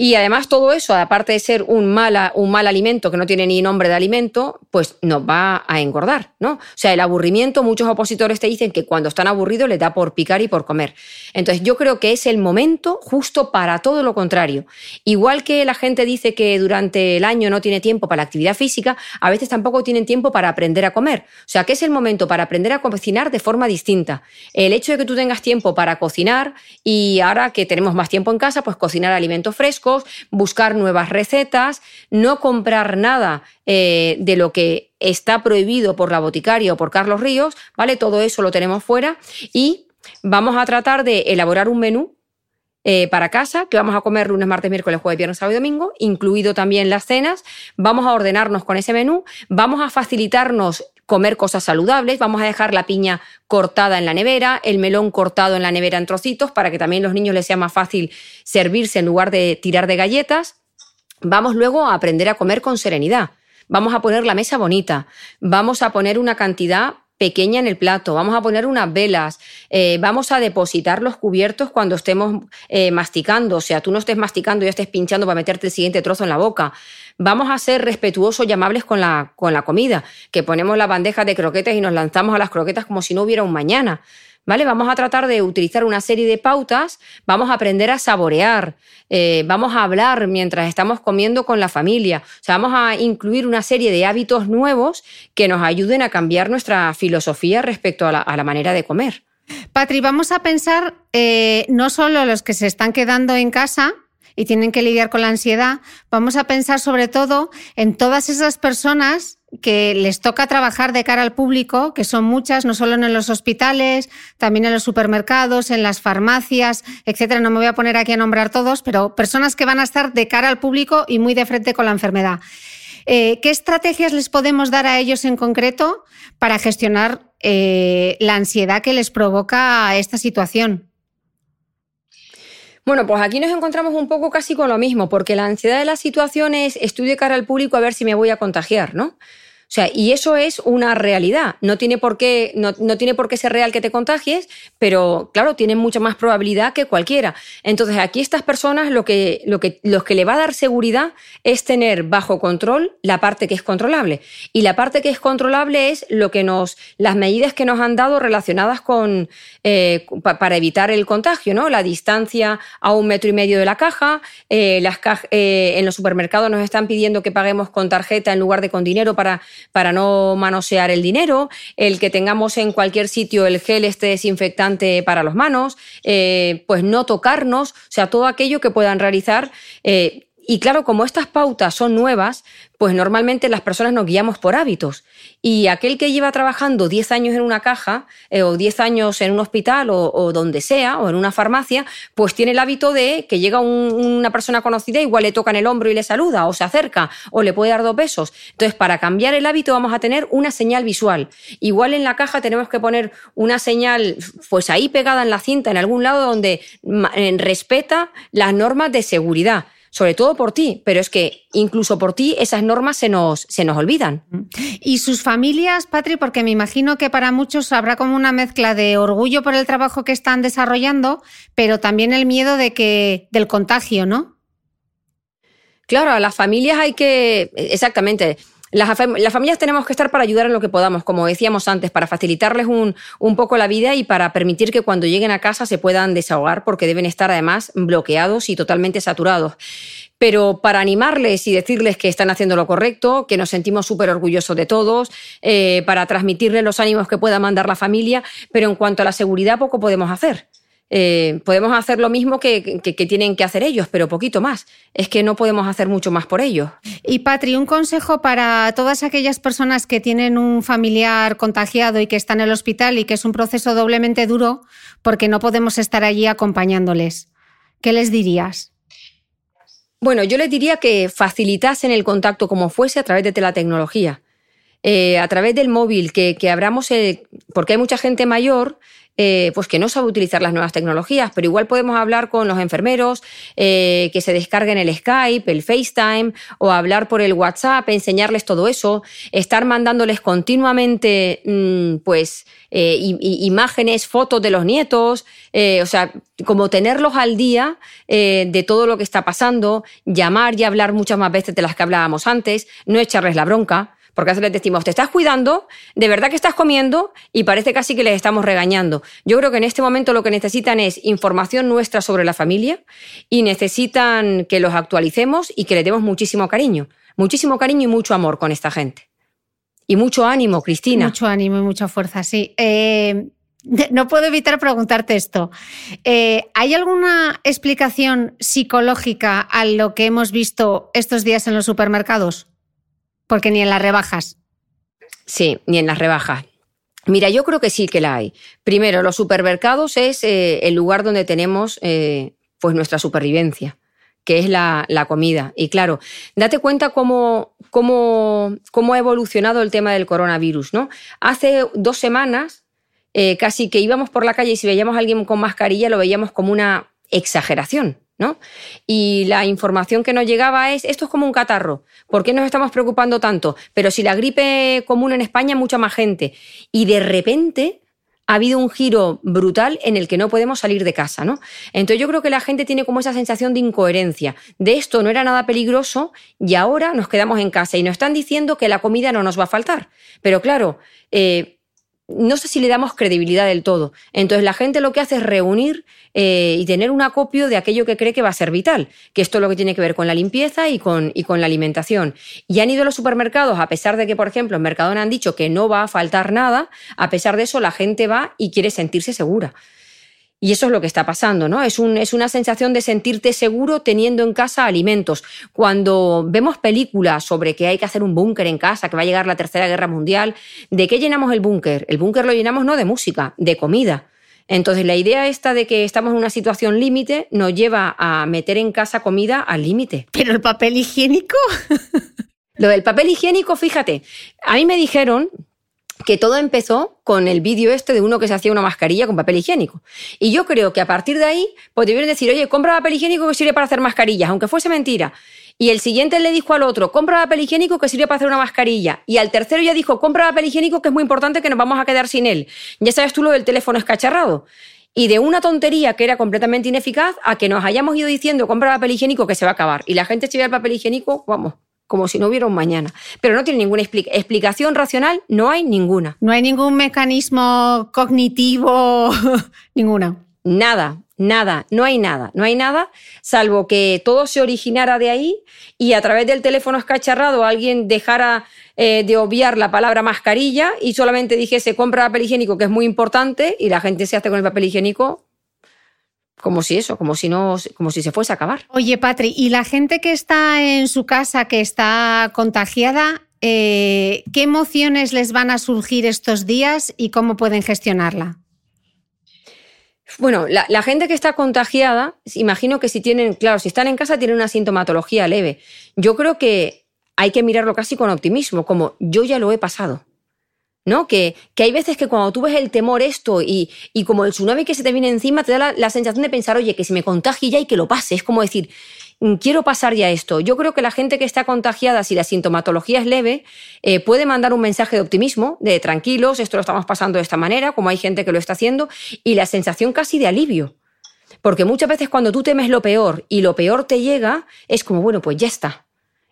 B: Y además todo eso, aparte de ser un, mala, un mal alimento que no tiene ni nombre de alimento, pues nos va a engordar, ¿no? O sea, el aburrimiento, muchos opositores te dicen que cuando están aburridos les da por picar y por comer. Entonces yo creo que es el momento justo para todo lo contrario. Igual que la gente dice que durante el año no tiene tiempo para la actividad física, a veces tampoco tienen tiempo para aprender a comer. O sea, que es el momento para aprender a cocinar de forma distinta. El hecho de que tú tengas tiempo para cocinar y ahora que tenemos más tiempo en casa, pues cocinar alimentos frescos, buscar nuevas recetas, no comprar nada eh, de lo que está prohibido por la boticaria o por Carlos Ríos, ¿vale? Todo eso lo tenemos fuera y vamos a tratar de elaborar un menú eh, para casa, que vamos a comer lunes, martes, miércoles, jueves, viernes, sábado y domingo, incluido también las cenas. Vamos a ordenarnos con ese menú, vamos a facilitarnos comer cosas saludables, vamos a dejar la piña cortada en la nevera, el melón cortado en la nevera en trocitos para que también a los niños les sea más fácil servirse en lugar de tirar de galletas. Vamos luego a aprender a comer con serenidad. Vamos a poner la mesa bonita. Vamos a poner una cantidad pequeña en el plato, vamos a poner unas velas, eh, vamos a depositar los cubiertos cuando estemos eh, masticando, o sea, tú no estés masticando y estés pinchando para meterte el siguiente trozo en la boca. Vamos a ser respetuosos y amables con la, con la comida, que ponemos la bandeja de croquetas y nos lanzamos a las croquetas como si no hubiera un mañana. ¿Vale? Vamos a tratar de utilizar una serie de pautas, vamos a aprender a saborear, eh, vamos a hablar mientras estamos comiendo con la familia, o sea, vamos a incluir una serie de hábitos nuevos que nos ayuden a cambiar nuestra filosofía respecto a la, manera de comer.
A: Patri, vamos a pensar eh, no solo los que se están quedando en casa, y tienen que lidiar con la ansiedad, vamos a pensar sobre todo en todas esas personas que les toca trabajar de cara al público, que son muchas, no solo en los hospitales, también en los supermercados, en las farmacias, etcétera. No me voy a poner aquí a nombrar todos, pero personas que van a estar de cara al público y muy de frente con la enfermedad. Eh, ¿Qué estrategias les podemos dar a ellos en concreto para gestionar eh, la ansiedad que les provoca esta situación?
B: Bueno, pues aquí nos encontramos un poco casi con lo mismo, porque la ansiedad de la situación es estudio cara al público a ver si me voy a contagiar, ¿no? O sea, y eso es una realidad. No tiene por qué, no, tiene por qué ser real que te contagies, pero claro, tienen mucha más probabilidad que cualquiera. Entonces, aquí estas personas lo que, lo que, los que le va a dar seguridad es tener bajo control la parte que es controlable. Y la parte que es controlable es lo que nos, las medidas que nos han dado relacionadas con, eh, para evitar el contagio, ¿no? La distancia a un metro y medio de la caja, eh, las eh, en los supermercados nos están pidiendo que paguemos con tarjeta en lugar de con dinero para para no manosear el dinero, el que tengamos en cualquier sitio el gel este desinfectante para las manos, eh, pues no tocarnos, o sea, todo aquello que puedan realizar. Eh, y claro, como estas pautas son nuevas, pues normalmente las personas nos guiamos por hábitos. Y aquel que lleva trabajando 10 años en una caja eh, o 10 años en un hospital o, donde sea, o en una farmacia, pues tiene el hábito de que llega una persona conocida, igual le toca en el hombro y le saluda, o se acerca, o le puede dar dos besos. Entonces, para cambiar el hábito vamos a tener una señal visual. Igual en la caja tenemos que poner una señal, pues ahí pegada en la cinta, en algún lado donde respeta las normas de seguridad sobre todo por ti, pero es que incluso por ti esas normas se nos, se nos olvidan.
A: Y sus familias, Patri, porque me imagino que para muchos habrá como una mezcla de orgullo por el trabajo que están desarrollando, pero también el miedo de que, del contagio, ¿no?
B: Claro, a las familias hay que, exactamente, las, familias tenemos que estar para ayudar en lo que podamos, como decíamos antes, para facilitarles un, un, poco la vida y para permitir que cuando lleguen a casa se puedan desahogar, porque deben estar además bloqueados y totalmente saturados. Pero para animarles y decirles que están haciendo lo correcto, que nos sentimos súper orgullosos de todos, eh, para transmitirles los ánimos que pueda mandar la familia, pero en cuanto a la seguridad poco podemos hacer. Eh, podemos hacer lo mismo que, tienen que hacer ellos, pero poquito más. Es que no podemos hacer mucho más por ellos.
A: Y Patri, un consejo para todas aquellas personas que tienen un familiar contagiado y que están en el hospital y que es un proceso doblemente duro porque no podemos estar allí acompañándoles. ¿Qué les dirías?
B: Bueno, yo les diría que facilitasen el contacto como fuese a través de la tecnología. Eh, a través del móvil, que, abramos, porque hay mucha gente mayor eh, pues que no sabe utilizar las nuevas tecnologías, pero igual podemos hablar con los enfermeros, eh, que se descarguen el Skype, el FaceTime, o hablar por el WhatsApp, enseñarles todo eso, estar mandándoles continuamente, mm, pues, eh, imágenes, fotos de los nietos, o sea, como tenerlos al día de todo lo que está pasando, llamar y hablar muchas más veces de las que hablábamos antes, no echarles la bronca. Porque a veces les te estás cuidando, de verdad que estás comiendo y parece casi que les estamos regañando. Yo creo que en este momento lo que necesitan es información nuestra sobre la familia y necesitan que los actualicemos y que le demos muchísimo cariño. Muchísimo cariño y mucho amor con esta gente. Y mucho ánimo, Cristina.
A: Mucho ánimo y mucha fuerza, sí. Eh, no puedo evitar preguntarte esto. Eh, ¿Hay alguna explicación psicológica a lo que hemos visto estos días en los supermercados? Porque ni en las rebajas.
B: Sí, ni en las rebajas. Mira, yo creo que sí que la hay. Primero, los supermercados es eh, el lugar donde tenemos eh, pues nuestra supervivencia, que es la, comida. Y claro, date cuenta cómo, cómo, cómo, ha evolucionado el tema del coronavirus. ¿no? Hace dos semanas, eh, casi que íbamos por la calle y si veíamos a alguien con mascarilla lo veíamos como una exageración. ¿No? Y la información que nos llegaba es, esto es como un catarro, ¿por qué nos estamos preocupando tanto? Pero si la gripe común en España, mucha más gente. Y de repente ha habido un giro brutal en el que no podemos salir de casa, ¿no? Entonces yo creo que la gente tiene como esa sensación de incoherencia. De esto no era nada peligroso y ahora nos quedamos en casa y nos están diciendo que la comida no nos va a faltar. Pero claro, eh, no sé si le damos credibilidad del todo. Entonces la gente lo que hace es reunir eh, y tener un acopio de aquello que cree que va a ser vital, que esto es lo que tiene que ver con la limpieza y con, y con la alimentación. Y han ido a los supermercados, a pesar de que, por ejemplo, en Mercadona han dicho que no va a faltar nada, a pesar de eso la gente va y quiere sentirse segura. Y eso es lo que está pasando, ¿no? Es, un, es, una sensación de sentirte seguro teniendo en casa alimentos. Cuando vemos películas sobre que hay que hacer un búnker en casa, que va a llegar la Tercera Guerra Mundial, ¿de qué llenamos el búnker? El búnker lo llenamos no de música, de comida. Entonces, la idea esta de que estamos en una situación límite nos lleva a meter en casa comida al límite.
A: ¿Pero el papel higiénico?
B: Lo del papel higiénico, fíjate, a mí me dijeron que todo empezó con el vídeo este de uno que se hacía una mascarilla con papel higiénico. Y yo creo que a partir de ahí podrían decir, oye, compra papel higiénico que sirve para hacer mascarillas, aunque fuese mentira. Y el siguiente le dijo al otro, compra papel higiénico que sirve para hacer una mascarilla. Y al tercero ya dijo, compra papel higiénico que es muy importante que nos vamos a quedar sin él. Ya sabes tú lo del teléfono escacharrado. Y de una tontería que era completamente ineficaz a que nos hayamos ido diciendo, compra papel higiénico que se va a acabar. Y la gente se el papel higiénico, vamos, como si no hubiera un mañana. Pero no tiene ninguna explicación racional, no hay ninguna.
A: No hay ningún mecanismo cognitivo, ninguna.
B: Nada, nada, no hay nada, no hay nada, salvo que todo se originara de ahí y a través del teléfono escacharrado alguien dejara eh, de obviar la palabra mascarilla y solamente dijese compra papel higiénico, que es muy importante, y la gente se hace con el papel higiénico como si eso, como si no, como si se fuese a acabar.
A: Oye, Patri, ¿y la gente que está en su casa, que está contagiada, eh, qué emociones les van a surgir estos días y cómo pueden gestionarla?
B: Bueno, la, la, gente que está contagiada, imagino que si tienen, claro, si están en casa tienen una sintomatología leve. Yo creo que hay que mirarlo casi con optimismo, como yo ya lo he pasado. ¿No? Que, hay veces que cuando tú ves el temor esto y, y como el tsunami que se te viene encima, te da la, sensación de pensar, oye, que si me contagie ya y que lo pase. Es como decir, mm, quiero pasar ya esto. Yo creo que la gente que está contagiada, si la sintomatología es leve, eh, puede mandar un mensaje de optimismo, de tranquilos, esto lo estamos pasando de esta manera, como hay gente que lo está haciendo, y la sensación casi de alivio. Porque muchas veces cuando tú temes lo peor y lo peor te llega, es como, bueno, pues ya está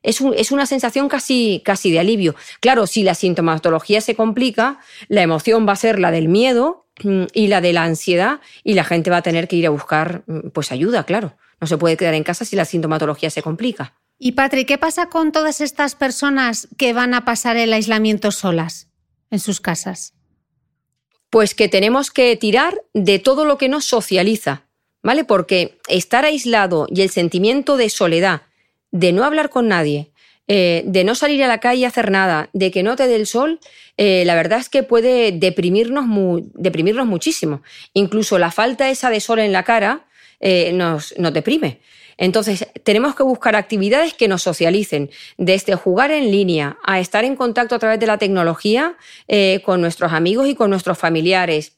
B: es, una sensación casi, casi de alivio. Claro, si la sintomatología se complica, la emoción va a ser la del miedo mm, y la de la ansiedad y la gente va a tener que ir a buscar mm, pues ayuda, claro. No se puede quedar en casa si la sintomatología se complica.
A: Y Patri, ¿qué pasa con todas estas personas que van a pasar el aislamiento solas en sus casas?
B: Pues que tenemos que tirar de todo lo que nos socializa, ¿vale? Porque estar aislado y el sentimiento de soledad de no hablar con nadie, eh, de no salir a la calle a hacer nada, de que no te dé el sol, eh, la verdad es que puede deprimirnos, deprimirnos muchísimo. Incluso la falta esa de sol en la cara eh, nos, nos, deprime. Entonces, tenemos que buscar actividades que nos socialicen, desde jugar en línea a estar en contacto a través de la tecnología eh, con nuestros amigos y con nuestros familiares,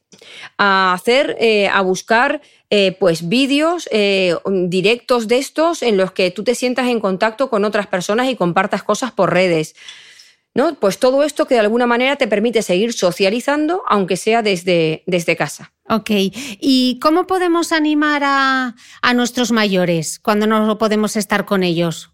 B: a hacer, eh, a buscar eh, pues vídeos directos de estos en los que tú te sientas en contacto con otras personas y compartas cosas por redes. ¿No? Pues todo esto que de alguna manera te permite seguir socializando, aunque sea desde, desde casa.
A: Ok. ¿Y cómo podemos animar a, a nuestros mayores cuando no podemos estar con ellos?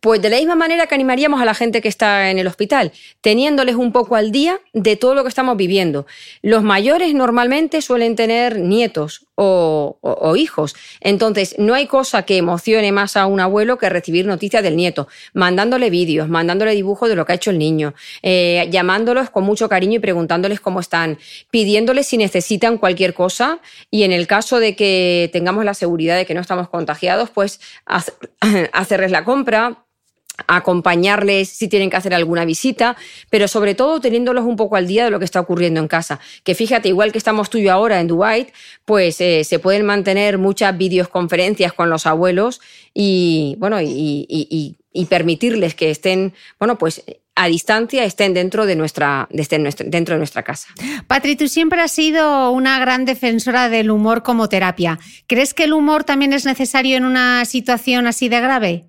B: Pues de la misma manera que animaríamos a la gente que está en el hospital, teniéndoles un poco al día de todo lo que estamos viviendo. Los mayores normalmente suelen tener nietos o, hijos. Entonces, no hay cosa que emocione más a un abuelo que recibir noticias del nieto, mandándole vídeos, mandándole dibujos de lo que ha hecho el niño, eh, llamándolos con mucho cariño y preguntándoles cómo están, pidiéndoles si necesitan cualquier cosa y en el caso de que tengamos la seguridad de que no estamos contagiados, pues hacerles la compra, acompañarles si tienen que hacer alguna visita, pero sobre todo teniéndolos un poco al día de lo que está ocurriendo en casa. Que fíjate, igual que estamos tú y yo ahora en Dubai, pues eh, se pueden mantener muchas videoconferencias con los abuelos y, bueno, y, permitirles que estén, bueno, pues a distancia estén dentro de nuestra, dentro de nuestra casa.
A: Patri, tú siempre has sido una gran defensora del humor como terapia. ¿Crees que el humor también es necesario en una situación así de grave?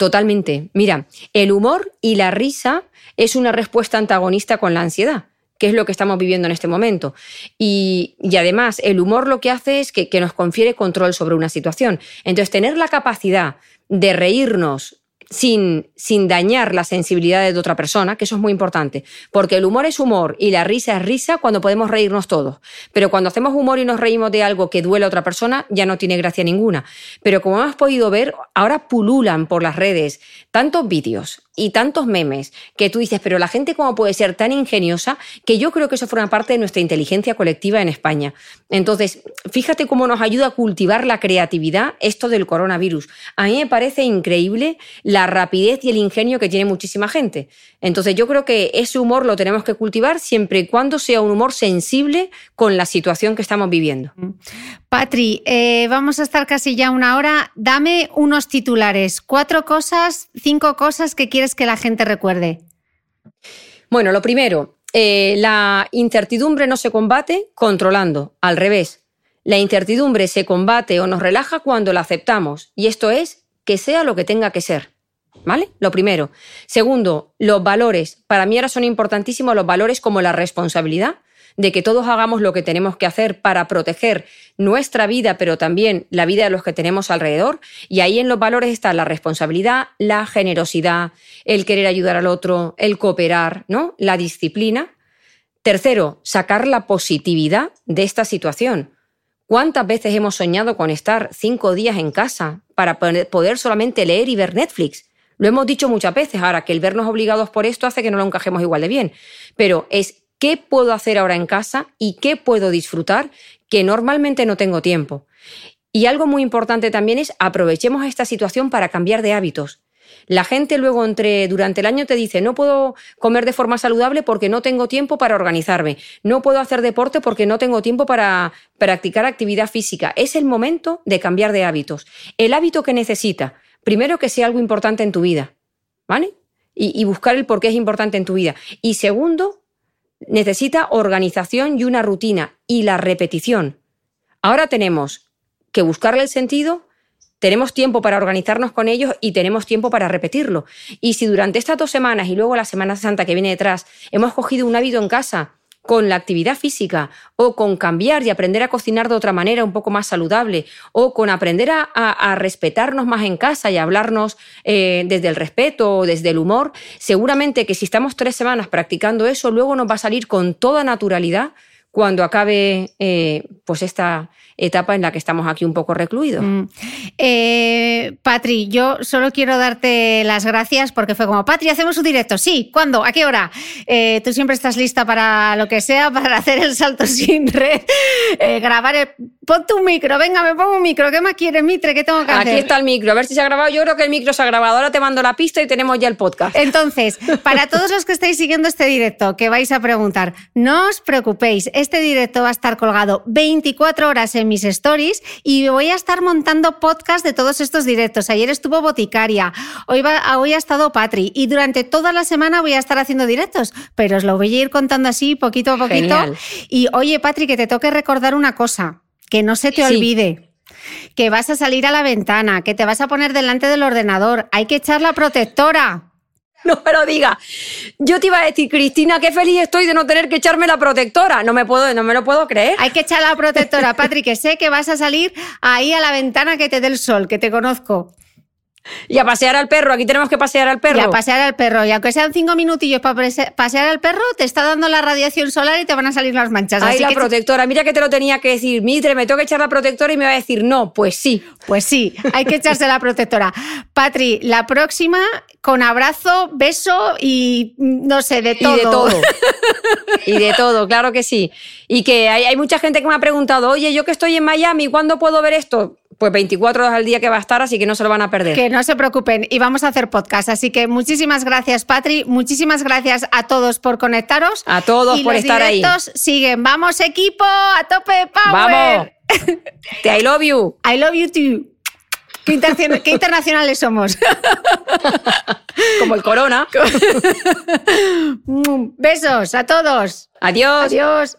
B: Totalmente. Mira, el humor y la risa es una respuesta antagonista con la ansiedad que es lo que estamos viviendo en este momento. Y, además, el humor lo que hace es que, que, nos confiere control sobre una situación. Entonces, tener la capacidad de reírnos sin, sin dañar la sensibilidad de otra persona, que eso es muy importante, porque el humor es humor y la risa es risa cuando podemos reírnos todos. Pero cuando hacemos humor y nos reímos de algo que duele a otra persona, ya no tiene gracia ninguna. Pero como hemos podido ver, ahora pululan por las redes tantos vídeos y tantos memes que tú dices, pero la gente cómo puede ser tan ingeniosa que yo creo que eso forma parte de nuestra inteligencia colectiva en España. Entonces, fíjate cómo nos ayuda a cultivar la creatividad esto del coronavirus. A mí me parece increíble la rapidez y el ingenio que tiene muchísima gente. Entonces, yo creo que ese humor lo tenemos que cultivar siempre y cuando sea un humor sensible con la situación que estamos viviendo.
A: Patri, eh, vamos a estar casi ya una hora. Dame unos titulares, cuatro cosas, cinco cosas que quieres que la gente recuerde?
B: Bueno, lo primero, eh, la incertidumbre no se combate controlando, al revés. La incertidumbre se combate o nos relaja cuando la aceptamos, y esto es que sea lo que tenga que ser. ¿Vale? Lo primero. Segundo, los valores. Para mí ahora son importantísimos los valores como la responsabilidad, de que todos hagamos lo que tenemos que hacer para proteger nuestra vida, pero también la vida de los que tenemos alrededor. Y ahí en los valores está la responsabilidad, la generosidad, el querer ayudar al otro, el cooperar, ¿no? La disciplina. Tercero, sacar la positividad de esta situación. ¿Cuántas veces hemos soñado con estar cinco días en casa para poder solamente leer y ver Netflix? Lo hemos dicho muchas veces, ahora que el vernos obligados por esto hace que no lo encajemos igual de bien, pero es qué puedo hacer ahora en casa y qué puedo disfrutar que normalmente no tengo tiempo. Y algo muy importante también es aprovechemos esta situación para cambiar de hábitos. La gente luego entre durante el año te dice, no puedo comer de forma saludable porque no tengo tiempo para organizarme, no puedo hacer deporte porque no tengo tiempo para practicar actividad física. Es el momento de cambiar de hábitos. El hábito que necesita, primero que sea algo importante en tu vida, ¿vale? Y, buscar el por qué es importante en tu vida. Y segundo, necesita organización y una rutina y la repetición. Ahora tenemos que buscarle el sentido, tenemos tiempo para organizarnos con ellos y tenemos tiempo para repetirlo. Y si durante estas dos semanas y luego la Semana Santa que viene detrás hemos cogido un hábito en casa con la actividad física o con cambiar y aprender a cocinar de otra manera un poco más saludable o con aprender a, respetarnos más en casa y hablarnos eh, desde el respeto o desde el humor, seguramente que si estamos tres semanas practicando eso, luego nos va a salir con toda naturalidad cuando acabe eh, pues esta etapa en la que estamos aquí un poco recluidos. Mm.
A: Eh, Patri, yo solo quiero darte las gracias porque fue como, Patri, hacemos un directo. Sí, ¿cuándo? ¿A qué hora? Eh, tú siempre estás lista para lo que sea, para hacer el salto sin red, grabar el pon tu micro, venga, me pongo un micro. ¿Qué más quieres, Mitre? ¿Qué tengo que hacer?
B: Aquí está el micro, a ver si se ha grabado. Yo creo que el micro se ha grabado. Ahora te mando la pista y tenemos ya el podcast.
A: Entonces, para todos los que estáis siguiendo este directo, que vais a preguntar, no os preocupéis, este directo va a estar colgado 24 horas en mis stories y voy a estar montando podcast de todos estos directos. Ayer estuvo Boticaria, hoy, va, hoy ha estado Patri y durante toda la semana voy a estar haciendo directos, pero os lo voy a ir contando así poquito a poquito.
B: Genial.
A: Y oye, Patri, que te toque recordar una cosa, que no se te
B: Sí.
A: olvide. Que vas a salir a la ventana, que te vas a poner delante del ordenador. Hay que echar la protectora.
B: No me lo diga. Yo te iba a decir, Cristina, qué feliz estoy de no tener que echarme la protectora. No me puedo, no me lo puedo creer.
A: Hay que echar la protectora, Patri, que sé que vas a salir ahí a la ventana que te dé el sol, que te conozco.
B: Y a pasear al perro. Aquí tenemos que pasear al perro.
A: Y a pasear al perro. Y aunque sean cinco minutillos para pase- pasear al perro, te está dando la radiación solar y te van a salir las manchas.
B: Ay,
A: Así
B: la
A: que,
B: protectora. Mira que te lo tenía que decir. Mitre, me tengo que echar la protectora y me va a decir no. Pues sí.
A: pues sí, hay que echarse la protectora. Patri, la próxima con abrazo, beso y no sé, de todo.
B: Y de todo. y de todo, claro que sí. Y que hay, hay mucha gente que me ha preguntado, oye, yo que estoy en Miami, ¿cuándo puedo ver esto? Pues 24 horas al día que va a estar, así que no se lo van a perder.
A: Que no se preocupen y vamos a hacer podcast. Así que muchísimas gracias, Patri. Muchísimas gracias a todos por conectaros.
B: A todos
A: y
B: por
A: los
B: estar ahí.
A: siguen. Vamos, equipo, a tope power.
B: ¡Vamos! Te I love you.
A: I love you too. Qué, qué internacionales somos.
B: Como el corona.
A: Besos a todos.
B: Adiós.
A: Adiós.